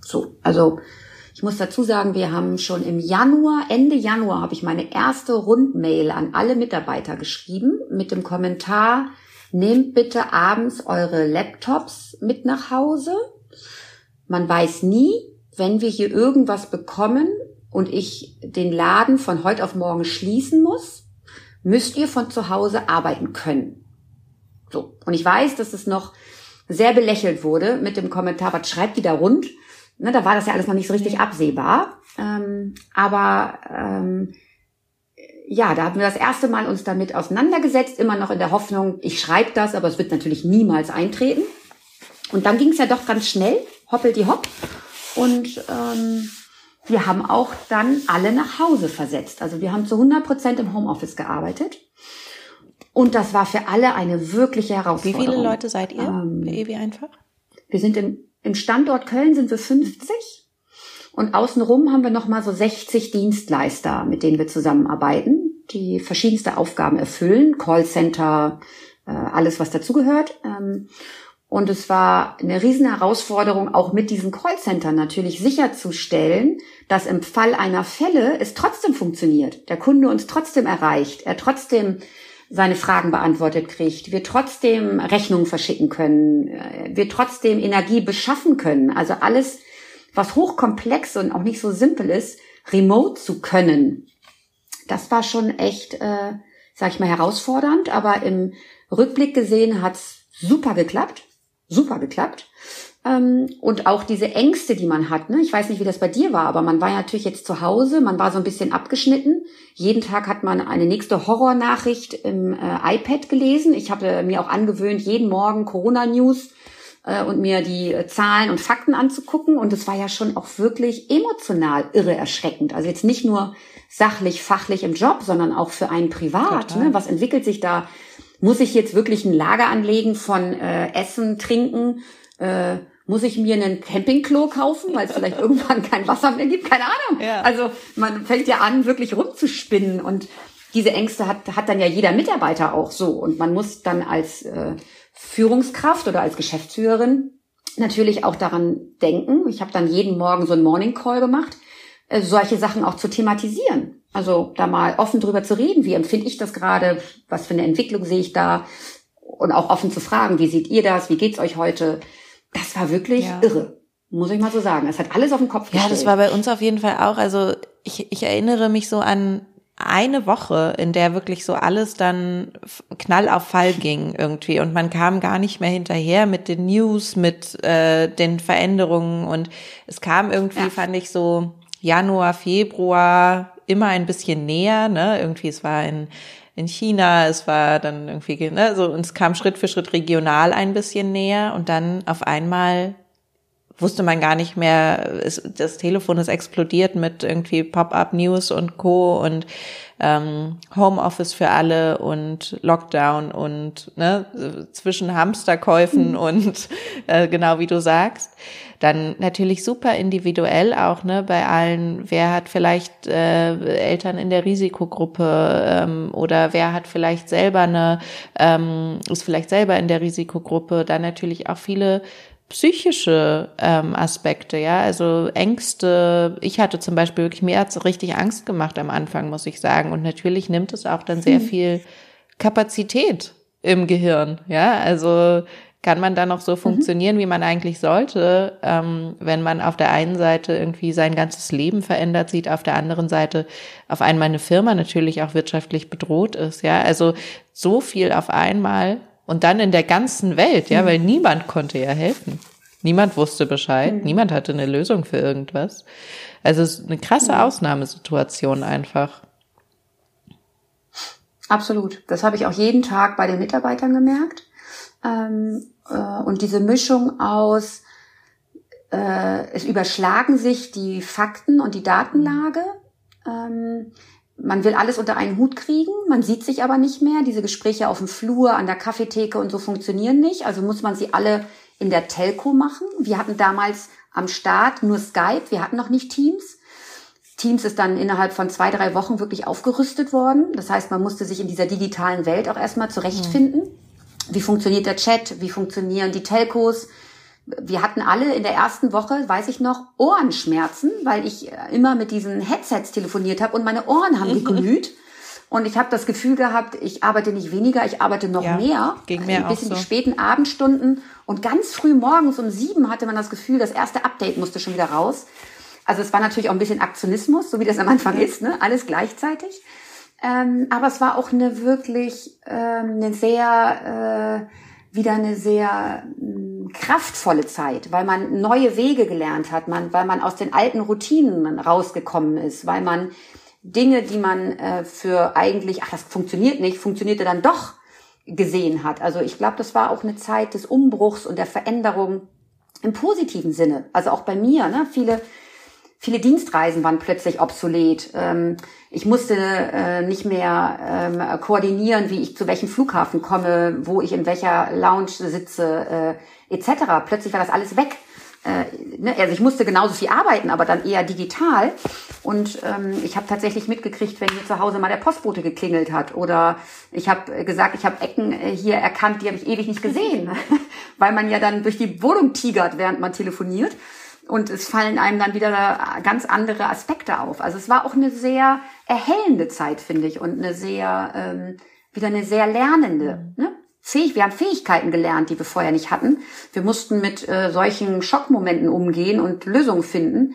So, also ich muss dazu sagen, wir haben schon im Januar, Ende Januar habe ich meine erste Rundmail an alle Mitarbeiter geschrieben mit dem Kommentar, nehmt bitte abends eure Laptops mit nach Hause. Man weiß nie, wenn wir hier irgendwas bekommen und ich den Laden von heute auf morgen schließen muss, müsst ihr von zu Hause arbeiten können. So. Und ich weiß, dass es noch sehr belächelt wurde mit dem Kommentar, was schreibt die da rund? Ne, da war das ja alles noch nicht so richtig absehbar. Ähm, aber ähm, ja, da haben wir das erste Mal uns damit auseinandergesetzt, immer noch in der Hoffnung, ich schreibe das, aber es wird natürlich niemals eintreten. Und dann ging es ja doch ganz schnell, hoppelt die hopp. Und ähm, wir haben auch dann alle nach Hause versetzt. Also wir haben zu 100 Prozent im Homeoffice gearbeitet. Und das war für alle eine wirkliche Herausforderung. Wie viele Leute seid ihr ähm, bei Ewi einfach? Wir sind im, im Standort Köln sind wir 50 und außenrum haben wir nochmal so 60 Dienstleister, mit denen wir zusammenarbeiten, die verschiedenste Aufgaben erfüllen, Callcenter, äh, alles was dazugehört. Ähm, und es war eine riesen Herausforderung, auch mit diesen Callcentern natürlich sicherzustellen, dass im Fall einer Fälle es trotzdem funktioniert, der Kunde uns trotzdem erreicht, er trotzdem seine Fragen beantwortet kriegt, wir trotzdem Rechnungen verschicken können, äh, wir trotzdem Energie beschaffen können. Also alles, was hochkomplex und auch nicht so simpel ist, remote zu können. Das war schon echt, äh, sag ich mal, herausfordernd, aber im Rückblick gesehen hat's super geklappt super geklappt. Ähm, und auch diese Ängste, die man hat. Ne? Ich weiß nicht, wie das bei dir war, aber man war ja natürlich jetzt zu Hause, man war so ein bisschen abgeschnitten. Jeden Tag hat man eine nächste Horrornachricht im äh, iPad gelesen. Ich habe mir auch angewöhnt, jeden Morgen Corona-News äh, und mir die äh, Zahlen und Fakten anzugucken. Und es war ja schon auch wirklich emotional irre erschreckend. Also jetzt nicht nur sachlich, fachlich im Job, sondern auch für einen privat. Ne? Was entwickelt sich da muss ich jetzt wirklich ein Lager anlegen von äh, Essen, Trinken? Äh, muss ich mir einen Campingklo kaufen, weil es vielleicht irgendwann kein Wasser mehr gibt? Keine Ahnung. Ja. Also man fängt ja an, wirklich rumzuspinnen und diese Ängste hat, hat dann ja jeder Mitarbeiter auch so. Und man muss dann als äh, Führungskraft oder als Geschäftsführerin natürlich auch daran denken. Ich habe dann jeden Morgen so einen Morning Call gemacht, äh, solche Sachen auch zu thematisieren. Also da mal offen drüber zu reden, wie empfinde ich das gerade, was für eine Entwicklung sehe ich da und auch offen zu fragen, wie seht ihr das, wie geht's euch heute? Das war wirklich ja. irre, muss ich mal so sagen. Es hat alles auf den Kopf gestellt. Ja, das war bei uns auf jeden Fall auch. Also ich, ich erinnere mich so an eine Woche, in der wirklich so alles dann knall auf Fall ging irgendwie und man kam gar nicht mehr hinterher mit den News, mit äh, den Veränderungen und es kam irgendwie, ja. fand ich so Januar, Februar immer ein bisschen näher, ne? Irgendwie, es war in, in China, es war dann irgendwie, ne, so, und es kam Schritt für Schritt regional ein bisschen näher und dann auf einmal wusste man gar nicht mehr, es, das Telefon ist explodiert mit irgendwie Pop-up-News und Co. und ähm, Homeoffice für alle und Lockdown und ne, zwischen Hamsterkäufen mhm. und äh, genau wie du sagst. Dann natürlich super individuell auch, ne, bei allen, wer hat vielleicht äh, Eltern in der Risikogruppe ähm, oder wer hat vielleicht selber eine, ähm, ist vielleicht selber in der Risikogruppe, dann natürlich auch viele psychische ähm, Aspekte, ja, also Ängste. Ich hatte zum Beispiel wirklich, mir hat's richtig Angst gemacht am Anfang, muss ich sagen. Und natürlich nimmt es auch dann sehr hm. viel Kapazität im Gehirn, ja, also kann man da noch so mhm. funktionieren, wie man eigentlich sollte, ähm, wenn man auf der einen Seite irgendwie sein ganzes Leben verändert sieht, auf der anderen Seite auf einmal eine Firma natürlich auch wirtschaftlich bedroht ist, ja, also so viel auf einmal und dann in der ganzen Welt, ja, mhm. weil niemand konnte ja helfen. Niemand wusste Bescheid, mhm. niemand hatte eine Lösung für irgendwas. Also es ist eine krasse mhm. Ausnahmesituation einfach. Absolut. Das habe ich auch jeden Tag bei den Mitarbeitern gemerkt ähm, äh, und diese Mischung aus, äh, es überschlagen sich die Fakten und die Datenlage. Ähm, man will alles unter einen Hut kriegen, man sieht sich aber nicht mehr. Diese Gespräche auf dem Flur, an der Kaffeetheke und so funktionieren nicht. Also muss man sie alle in der Telco machen. Wir hatten damals am Start nur Skype, wir hatten noch nicht Teams. Teams ist dann innerhalb von zwei, drei Wochen wirklich aufgerüstet worden. Das heißt, man musste sich in dieser digitalen Welt auch erstmal zurechtfinden. Mhm. Wie funktioniert der Chat? Wie funktionieren die Telcos? Wir hatten alle in der ersten Woche, weiß ich noch, Ohrenschmerzen, weil ich äh, immer mit diesen Headsets telefoniert habe und meine Ohren haben geglüht. Und ich habe das Gefühl gehabt, ich arbeite nicht weniger, ich arbeite noch ja, mehr. Ging mir bis in so. die späten Abendstunden. Und ganz früh morgens um sieben hatte man das Gefühl, das erste Update musste schon wieder raus. Also es war natürlich auch ein bisschen Aktionismus, so wie das am Anfang ist, ne? alles gleichzeitig. Ähm, aber es war auch eine wirklich ähm, eine sehr äh, wieder eine sehr kraftvolle Zeit, weil man neue Wege gelernt hat, man, weil man aus den alten Routinen rausgekommen ist, weil man Dinge, die man äh, für eigentlich, ach, das funktioniert nicht, funktionierte dann doch gesehen hat. Also ich glaube, das war auch eine Zeit des Umbruchs und der Veränderung im positiven Sinne. Also auch bei mir, ne? Viele Viele Dienstreisen waren plötzlich obsolet. Ähm, ich musste äh, nicht mehr ähm, koordinieren, wie ich zu welchem Flughafen komme, wo ich in welcher Lounge sitze, äh, etc. Plötzlich war das alles weg. Äh, ne? Also ich musste genauso viel arbeiten, aber dann eher digital. Und ähm, ich habe tatsächlich mitgekriegt, wenn hier zu Hause mal der Postbote geklingelt hat. Oder ich habe gesagt, ich habe Ecken hier erkannt, die habe ich ewig nicht gesehen, weil man ja dann durch die Wohnung tigert, während man telefoniert und es fallen einem dann wieder ganz andere Aspekte auf. Also es war auch eine sehr erhellende Zeit, finde ich, und eine sehr, ähm, wieder eine sehr lernende. Ne? Fähig, wir haben Fähigkeiten gelernt, die wir vorher nicht hatten. Wir mussten mit äh, solchen Schockmomenten umgehen und Lösungen finden.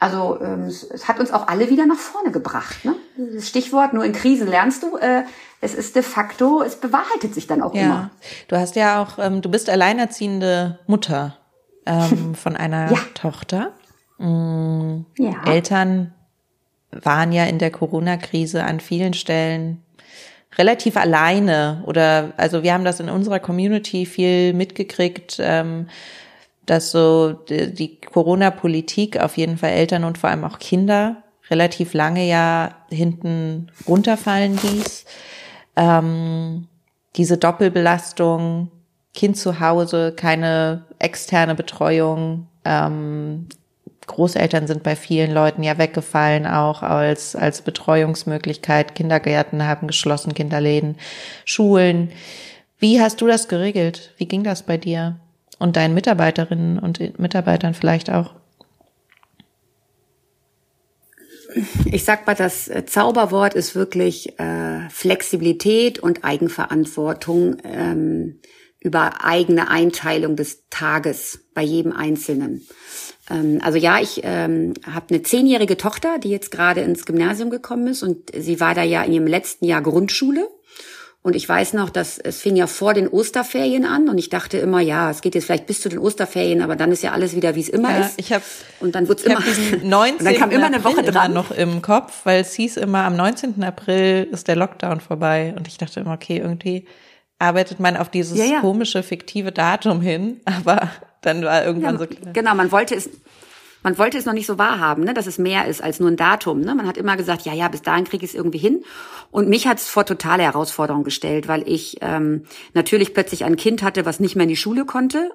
Also ähm, es, es hat uns auch alle wieder nach vorne gebracht. Ne? Das Stichwort, nur in Krisen lernst du. Äh, es ist de facto, es bewahrheitet sich dann auch ja. immer. Du hast ja auch, ähm, du bist alleinerziehende Mutter ähm, von einer Ja. Tochter. Mm, Ja. Eltern waren ja in der Corona-Krise an vielen Stellen relativ alleine oder also wir haben das in unserer Community viel mitgekriegt, ähm, dass so die, die Corona-Politik auf jeden Fall Eltern und vor allem auch Kinder relativ lange ja hinten runterfallen ließ. Ähm, diese Doppelbelastung, Kind zu Hause, keine externe Betreuung. Ähm, Großeltern sind bei vielen Leuten ja weggefallen, auch als, als Betreuungsmöglichkeit. Kindergärten haben geschlossen, Kinderläden, Schulen. Wie hast du das geregelt? Wie ging das bei dir? Und deinen Mitarbeiterinnen und Mitarbeitern vielleicht auch? Ich sag mal, das Zauberwort ist wirklich äh, Flexibilität und Eigenverantwortung ähm, über eigene Einteilung des Tages bei jedem Einzelnen. Ähm, also ja, ich ähm, habe eine zehnjährige Tochter, die jetzt gerade ins Gymnasium gekommen ist und sie war da ja in ihrem letzten Jahr Grundschule. Und ich weiß noch, dass es fing ja vor den Osterferien an und ich dachte immer, ja, es geht jetzt vielleicht bis zu den Osterferien, aber dann ist ja alles wieder, wie es immer Ja, ist. ich hab- und dann Ich immer habe diesen 19. und dann kam immer eine Woche April dran. immer noch im Kopf, weil es hieß immer, am 19. April ist der Lockdown vorbei. Und ich dachte immer, okay, irgendwie arbeitet man auf dieses Ja, ja. komische, fiktive Datum hin. Aber dann war irgendwann Ja, so klar. Genau, man wollte es, man wollte es noch nicht so wahrhaben, ne, dass es mehr ist als nur ein Datum. Ne? Man hat immer gesagt, ja, ja, bis dahin kriege ich es irgendwie hin. Und mich hat es vor totale Herausforderung gestellt, weil ich ähm, natürlich plötzlich ein Kind hatte, was nicht mehr in die Schule konnte,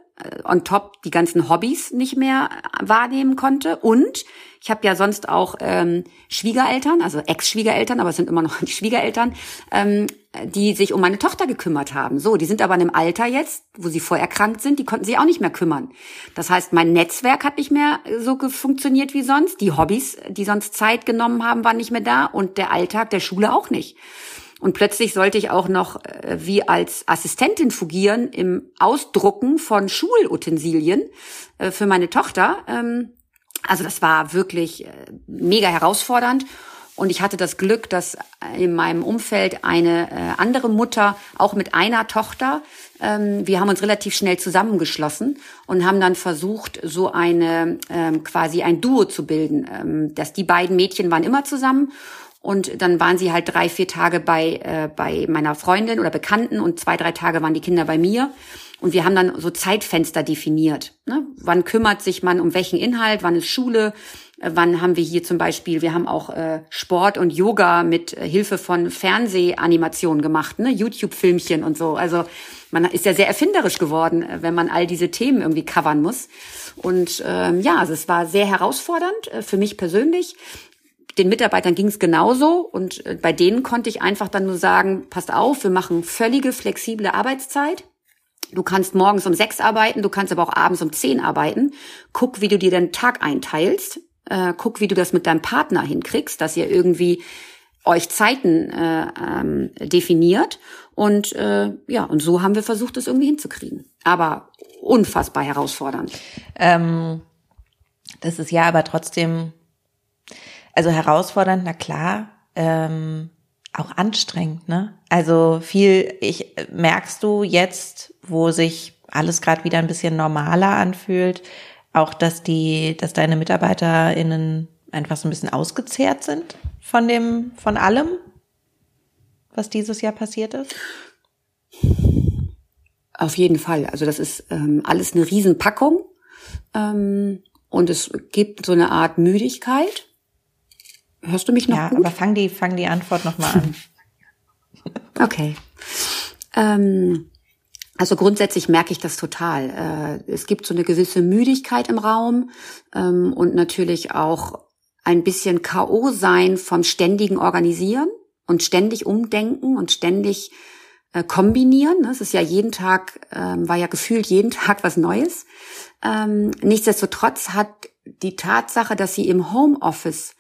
on top die ganzen Hobbys nicht mehr äh, wahrnehmen konnte. Und ich habe ja sonst auch ähm, Schwiegereltern, also Ex-Schwiegereltern, aber es sind immer noch die Schwiegereltern, ähm, die sich um meine Tochter gekümmert haben. So, die sind aber in einem Alter jetzt, wo sie vorher erkrankt sind, die konnten sich auch nicht mehr kümmern. Das heißt, mein Netzwerk hat nicht mehr so funktioniert wie sonst. Die Hobbys, die sonst Zeit genommen haben, waren nicht mehr da und der Alltag der Schule auch nicht. Und plötzlich sollte ich auch noch äh, wie als Assistentin fungieren im Ausdrucken von Schulutensilien äh, für meine Tochter. Ähm, also das war wirklich äh, mega herausfordernd. Und ich hatte das Glück, dass in meinem Umfeld eine äh, andere Mutter, auch mit einer Tochter, ähm, wir haben uns relativ schnell zusammengeschlossen und haben dann versucht, so eine ähm, quasi ein Duo zu bilden. Ähm, dass die beiden Mädchen waren immer zusammen und dann waren sie halt drei, vier Tage bei, äh, bei meiner Freundin oder Bekannten und zwei, drei Tage waren die Kinder bei mir. Und wir haben dann so Zeitfenster definiert. Ne? Wann kümmert sich man um welchen Inhalt? Wann ist Schule? Äh, Wann haben wir hier zum Beispiel, wir haben auch äh, Sport und Yoga mit äh, Hilfe von Fernsehanimationen gemacht, ne? YouTube-Filmchen und so. Also man ist ja sehr erfinderisch geworden, äh, wenn man all diese Themen irgendwie covern muss. Und ähm, ja, also es war sehr herausfordernd äh, für mich persönlich. Den Mitarbeitern ging es genauso und äh, bei denen konnte ich einfach dann nur sagen, passt auf, wir machen völlige flexible Arbeitszeit. Du kannst morgens um sechs arbeiten, du kannst aber auch abends um zehn arbeiten. Guck, wie du dir den Tag einteilst. Äh, guck, wie du das mit deinem Partner hinkriegst, dass ihr irgendwie euch Zeiten äh, ähm, definiert. Und äh, ja, und so haben wir versucht, das irgendwie hinzukriegen. Aber unfassbar herausfordernd. Ähm, das ist ja aber trotzdem, also herausfordernd, na klar. Ähm, auch anstrengend, ne? Also viel, ich merkst du jetzt, wo sich alles gerade wieder ein bisschen normaler anfühlt, auch dass die, dass deine MitarbeiterInnen einfach so ein bisschen ausgezehrt sind von dem, von allem, was dieses Jahr passiert ist? Auf jeden Fall. Also das ist ähm, alles eine Riesenpackung. Ähm, und es gibt so eine Art Müdigkeit. Hörst du mich noch ja, gut? aber fang die, fang die Antwort nochmal an. okay. Ähm, also grundsätzlich merke ich das total. Äh, es gibt so eine gewisse Müdigkeit im Raum ähm, und natürlich auch ein bisschen K.O. sein vom ständigen Organisieren und ständig umdenken und ständig äh, kombinieren. Es ist ja jeden Tag, ähm, war ja gefühlt jeden Tag was Neues. Ähm, nichtsdestotrotz hat die Tatsache, dass sie im Homeoffice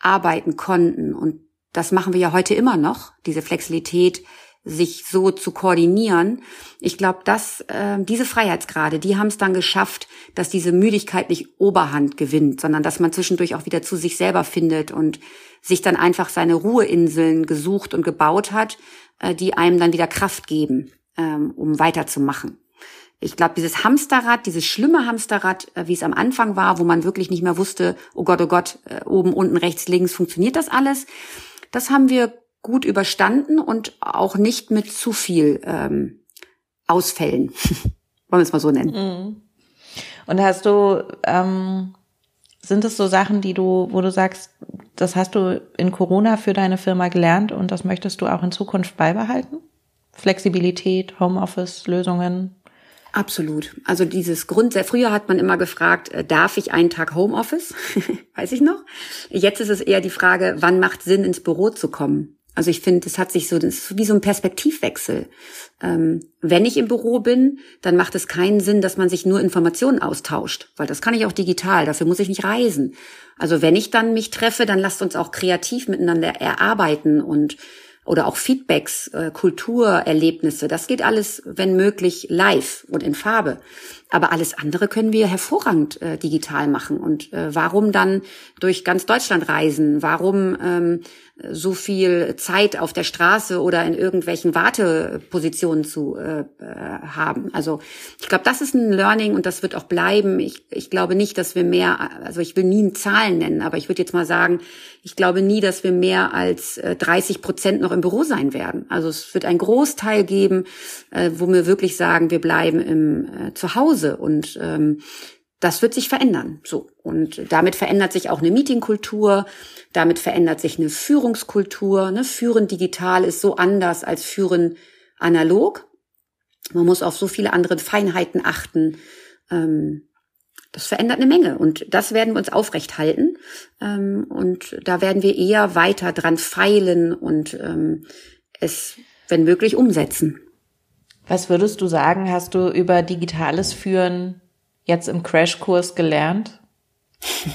arbeiten konnten und das machen wir ja heute immer noch, diese Flexibilität, sich so zu koordinieren. Ich glaube, dass äh, diese Freiheitsgrade, die haben es dann geschafft, dass diese Müdigkeit nicht Oberhand gewinnt, sondern dass man zwischendurch auch wieder zu sich selber findet und sich dann einfach seine Ruheinseln gesucht und gebaut hat, äh, die einem dann wieder Kraft geben, ähm, um weiterzumachen. Ich glaube, dieses Hamsterrad, dieses schlimme Hamsterrad, äh, wie es am Anfang war, wo man wirklich nicht mehr wusste, oh Gott, oh Gott, äh, oben, unten, rechts, links, funktioniert das alles? Das haben wir gut überstanden und auch nicht mit zu viel ähm, Ausfällen, wollen wir es mal so nennen. Mhm. Und hast du, ähm, sind es so Sachen, die du, wo du sagst, das hast du in Corona für deine Firma gelernt und das möchtest du auch in Zukunft beibehalten? Flexibilität, Homeoffice-Lösungen? Absolut. Also dieses Grund, sehr früher hat man immer gefragt, äh, darf ich einen Tag Homeoffice? Weiß ich noch. Jetzt ist es eher die Frage, wann macht Sinn, ins Büro zu kommen? Also ich finde, es hat sich so, das ist wie so ein Perspektivwechsel. Ähm, wenn ich im Büro bin, dann macht es keinen Sinn, dass man sich nur Informationen austauscht, weil das kann ich auch digital, dafür muss ich nicht reisen. Also wenn ich dann mich treffe, dann lasst uns auch kreativ miteinander erarbeiten und oder auch Feedbacks, äh, Kulturerlebnisse. Das geht alles, wenn möglich, live und in Farbe. Aber alles andere können wir hervorragend äh, digital machen. Und äh, warum dann durch ganz Deutschland reisen? Warum ähm, so viel Zeit auf der Straße oder in irgendwelchen Wartepositionen zu äh, äh, haben. Also ich glaube, das ist ein Learning und das wird auch bleiben. Ich, ich glaube nicht, dass wir mehr, also ich will nie Zahlen nennen, aber ich würde jetzt mal sagen, ich glaube nie, dass wir mehr als äh, 30 Prozent noch im Büro sein werden. Also es wird einen Großteil geben, äh, wo wir wirklich sagen, wir bleiben im äh, Zuhause und ähm, das wird sich verändern. So. Und damit verändert sich auch eine Meetingkultur. Damit verändert sich eine Führungskultur. Ne? Führen digital ist so anders als Führen analog. Man muss auf so viele andere Feinheiten achten. Ähm, das verändert eine Menge und das werden wir uns aufrecht halten. Ähm, und da werden wir eher weiter dran feilen und ähm, es, wenn möglich, umsetzen. Was würdest du sagen, hast du über digitales Führen jetzt im Crashkurs gelernt?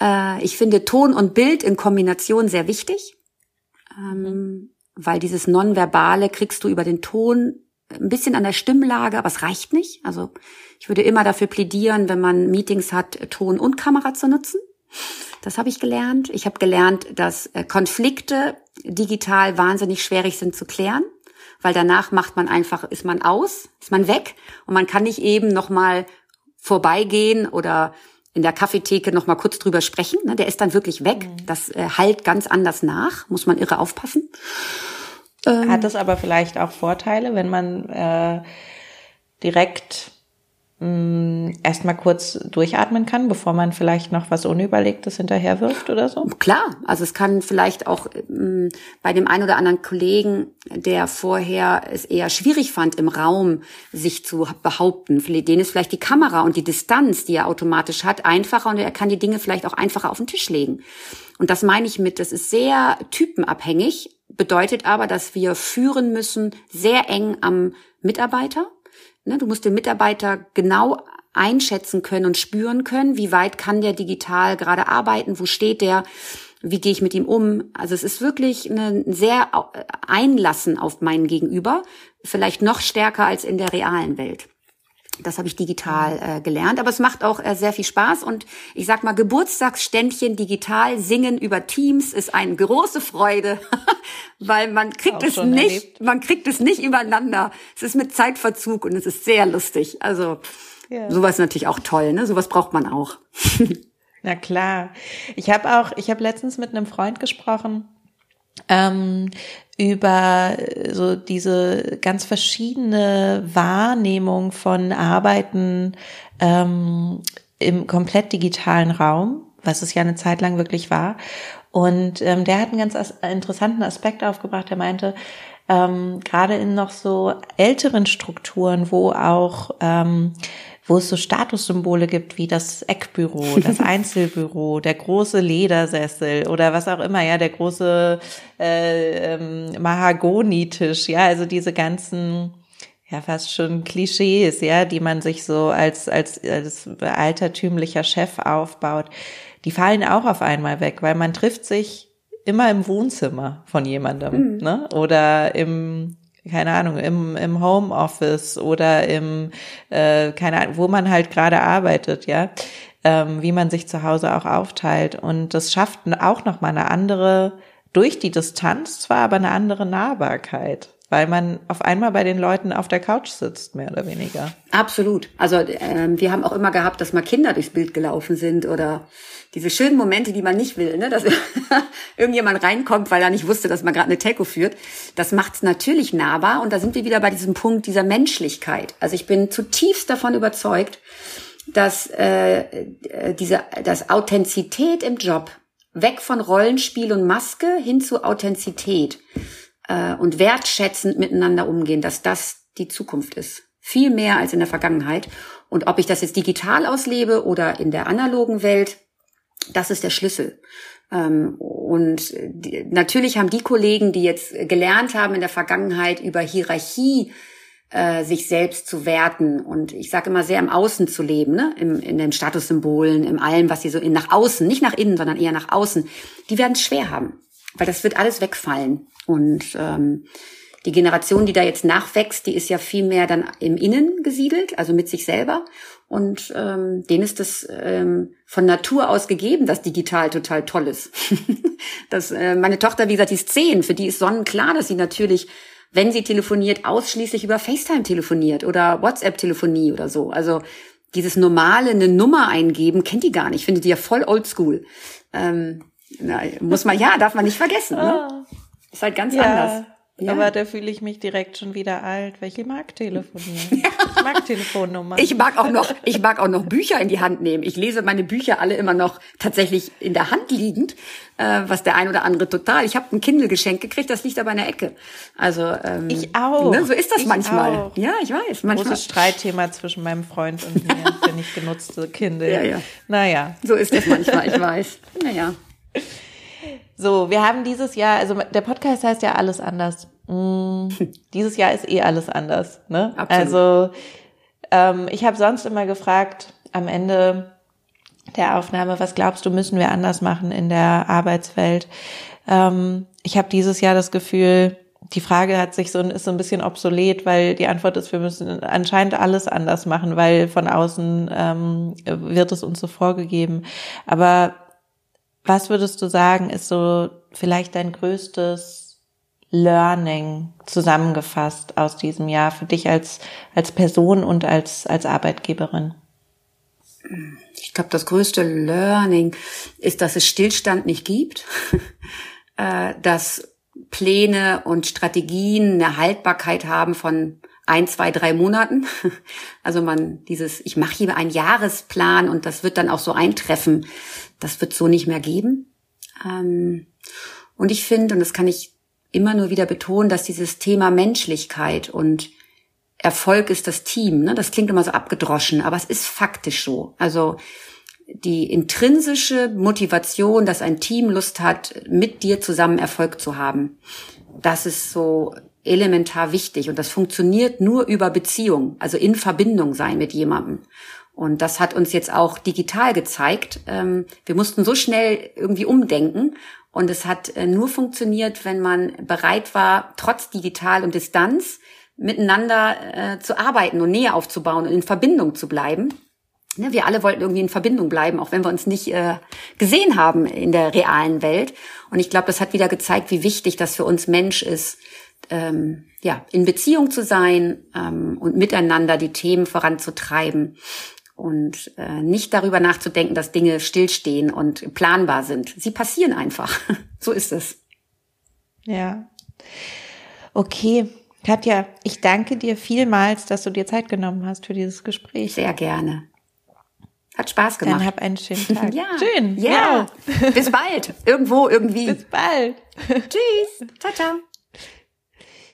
äh, ich finde Ton und Bild in Kombination sehr wichtig, ähm, weil dieses Nonverbale kriegst du über den Ton ein bisschen an der Stimmlage, aber es reicht nicht. Also ich würde immer dafür plädieren, wenn man Meetings hat, Ton und Kamera zu nutzen. Das habe ich gelernt. Ich habe gelernt, dass äh, Konflikte digital wahnsinnig schwierig sind zu klären weil danach macht man einfach, ist man aus, ist man weg und man kann nicht eben nochmal vorbeigehen oder in der Kaffeetheke noch mal kurz drüber sprechen. Ne? Der ist dann wirklich weg. Mhm. Das äh, halt ganz anders nach. Muss man irre aufpassen. Ähm, Hat das aber vielleicht auch Vorteile, wenn man äh, direkt erstmal kurz durchatmen kann, bevor man vielleicht noch was Unüberlegtes hinterher wirft oder so? Klar, also es kann vielleicht auch ähm, bei dem einen oder anderen Kollegen, der vorher es eher schwierig fand, im Raum sich zu behaupten, für den ist vielleicht die Kamera und die Distanz, die er automatisch hat, einfacher und er kann die Dinge vielleicht auch einfacher auf den Tisch legen. Und das meine ich mit, das ist sehr typenabhängig, bedeutet aber, dass wir führen müssen sehr eng am Mitarbeiter Ne, du musst den Mitarbeiter genau einschätzen können und spüren können, wie weit kann der digital gerade arbeiten, wo steht der, wie gehe ich mit ihm um. Also es ist wirklich ein sehr Einlassen auf meinen Gegenüber, vielleicht noch stärker als in der realen Welt. Das habe ich digital äh, gelernt, aber es macht auch äh, sehr viel Spaß und ich sag mal Geburtstagsständchen digital singen über Teams ist eine große Freude, weil man kriegt auch es nicht, erlebt. man kriegt es nicht übereinander. Es ist mit Zeitverzug und es ist sehr lustig. Also ja. sowas ist natürlich auch toll, ne? Sowas braucht man auch. Na klar. Ich habe auch, ich habe letztens mit einem Freund gesprochen ähm, über so diese ganz verschiedene Wahrnehmung von Arbeiten ähm, im komplett digitalen Raum, was es ja eine Zeit lang wirklich war. Und ähm, der hat einen ganz as interessanten Aspekt aufgebracht. Er meinte, ähm, gerade in noch so älteren Strukturen, wo auch ähm, wo es so Statussymbole gibt wie das Eckbüro, das Einzelbüro, der große Ledersessel oder was auch immer, ja, der große äh, ähm, Mahagonitisch, ja, also diese ganzen ja fast schon Klischees, ja, die man sich so als als als altertümlicher Chef aufbaut, die fallen auch auf einmal weg, weil man trifft sich immer im Wohnzimmer von jemandem, mhm. ne? Oder im keine Ahnung, im, im Homeoffice oder im, äh, keine Ahnung, wo man halt gerade arbeitet, ja, ähm, wie man sich zu Hause auch aufteilt. Und das schafft auch nochmal eine andere, durch die Distanz zwar, aber eine andere Nahbarkeit weil man auf einmal bei den Leuten auf der Couch sitzt, mehr oder weniger. Absolut. Also ähm, wir haben auch immer gehabt, dass mal Kinder durchs Bild gelaufen sind oder diese schönen Momente, die man nicht will, ne? dass irgendjemand reinkommt, weil er nicht wusste, dass man gerade eine Telco führt. Das macht es natürlich nahbar und da sind wir wieder bei diesem Punkt dieser Menschlichkeit. Also ich bin zutiefst davon überzeugt, dass äh, äh diese dass Authentizität im Job weg von Rollenspiel und Maske hin zu Authentizität äh, und wertschätzend miteinander umgehen, dass das die Zukunft ist. Viel mehr als in der Vergangenheit. Und ob ich das jetzt digital auslebe oder in der analogen Welt, das ist der Schlüssel. Ähm, und die, natürlich haben die Kollegen, die jetzt gelernt haben in der Vergangenheit über Hierarchie äh, sich selbst zu werten und ich sage immer sehr im Außen zu leben, ne? Im, in den Statussymbolen, im allem, was sie so in, nach außen, nicht nach innen, sondern eher nach außen, die werden es schwer haben, weil das wird alles wegfallen. Und ähm, die Generation, die da jetzt nachwächst, die ist ja viel mehr dann im Innen gesiedelt, also mit sich selber. Und ähm, denen ist das ähm, von Natur aus gegeben, dass digital total toll ist. das, äh, meine Tochter, wie gesagt, die ist zehn, für die ist sonnenklar, dass sie natürlich, wenn sie telefoniert, ausschließlich über FaceTime telefoniert oder WhatsApp-Telefonie oder so. Also dieses normale eine Nummer eingeben, kennt die gar nicht, findet die ja voll oldschool. Ähm, na, muss man, ja, darf man nicht vergessen. Ne? Ist halt ganz ja. anders. Ja. Aber da fühle ich mich direkt schon wieder alt. Welche mag telefonieren? Ja. Ich mag Telefonnummer. Ich mag auch noch, ich mag auch noch Bücher in die Hand nehmen. Ich lese meine Bücher alle immer noch tatsächlich in der Hand liegend, äh, was der ein oder andere total. Ich habe ein Kindle geschenkt gekriegt, das liegt aber in der Ecke. Also ähm, ich auch. Ne, so ist das ich manchmal. Auch. Ja, ich weiß. Manchmal. Großes Streitthema zwischen meinem Freund und mir, wenn ich genutzte Kindle. Ja, ja. Naja. So ist das manchmal. Ich weiß. Naja. So, wir haben dieses Jahr, also der Podcast heißt ja alles anders. Mm, dieses Jahr ist eh alles anders. Ne? Absolut. Also ähm, ich habe sonst immer gefragt am Ende der Aufnahme, was glaubst du, müssen wir anders machen in der Arbeitswelt? Ähm, ich habe dieses Jahr das Gefühl, die Frage hat sich so ist so ein bisschen obsolet, weil die Antwort ist, wir müssen anscheinend alles anders machen, weil von außen ähm, wird es uns so vorgegeben. Aber was würdest du sagen, ist so vielleicht dein größtes Learning zusammengefasst aus diesem Jahr für dich als, als Person und als, als Arbeitgeberin? Ich glaube, das größte Learning ist, dass es Stillstand nicht gibt, äh, dass Pläne und Strategien eine Haltbarkeit haben von ein, zwei, drei Monaten. Also man dieses, ich mache hier einen Jahresplan und das wird dann auch so eintreffen. Das wird so nicht mehr geben. Ähm, und ich finde, und das kann ich immer nur wieder betonen, dass dieses Thema Menschlichkeit und Erfolg ist das Team. Ne? Das klingt immer so abgedroschen, aber es ist faktisch so. Also die intrinsische Motivation, dass ein Team Lust hat, mit dir zusammen Erfolg zu haben, das ist so elementar wichtig und das funktioniert nur über Beziehung, also in Verbindung sein mit jemandem. Und das hat uns jetzt auch digital gezeigt. Ähm, wir mussten so schnell irgendwie umdenken und es hat äh, nur funktioniert, wenn man bereit war, trotz digital und Distanz miteinander äh, zu arbeiten und Nähe aufzubauen und in Verbindung zu bleiben. Ne, wir alle wollten irgendwie in Verbindung bleiben, auch wenn wir uns nicht äh, gesehen haben in der realen Welt. Und ich glaube, das hat wieder gezeigt, wie wichtig das für uns Mensch ist, ähm, ja, in Beziehung zu sein ähm, und miteinander die Themen voranzutreiben und äh, nicht darüber nachzudenken, dass Dinge stillstehen und planbar sind. Sie passieren einfach. so ist es. Ja. Okay. Katja, ich danke dir vielmals, dass du dir Zeit genommen hast für dieses Gespräch. Sehr gerne. Hat Spaß gemacht. Dann hab einen schönen Tag. ja. Schön. Ja. Bis bald. Irgendwo, irgendwie. Bis bald. Tschüss. Ciao, ciao.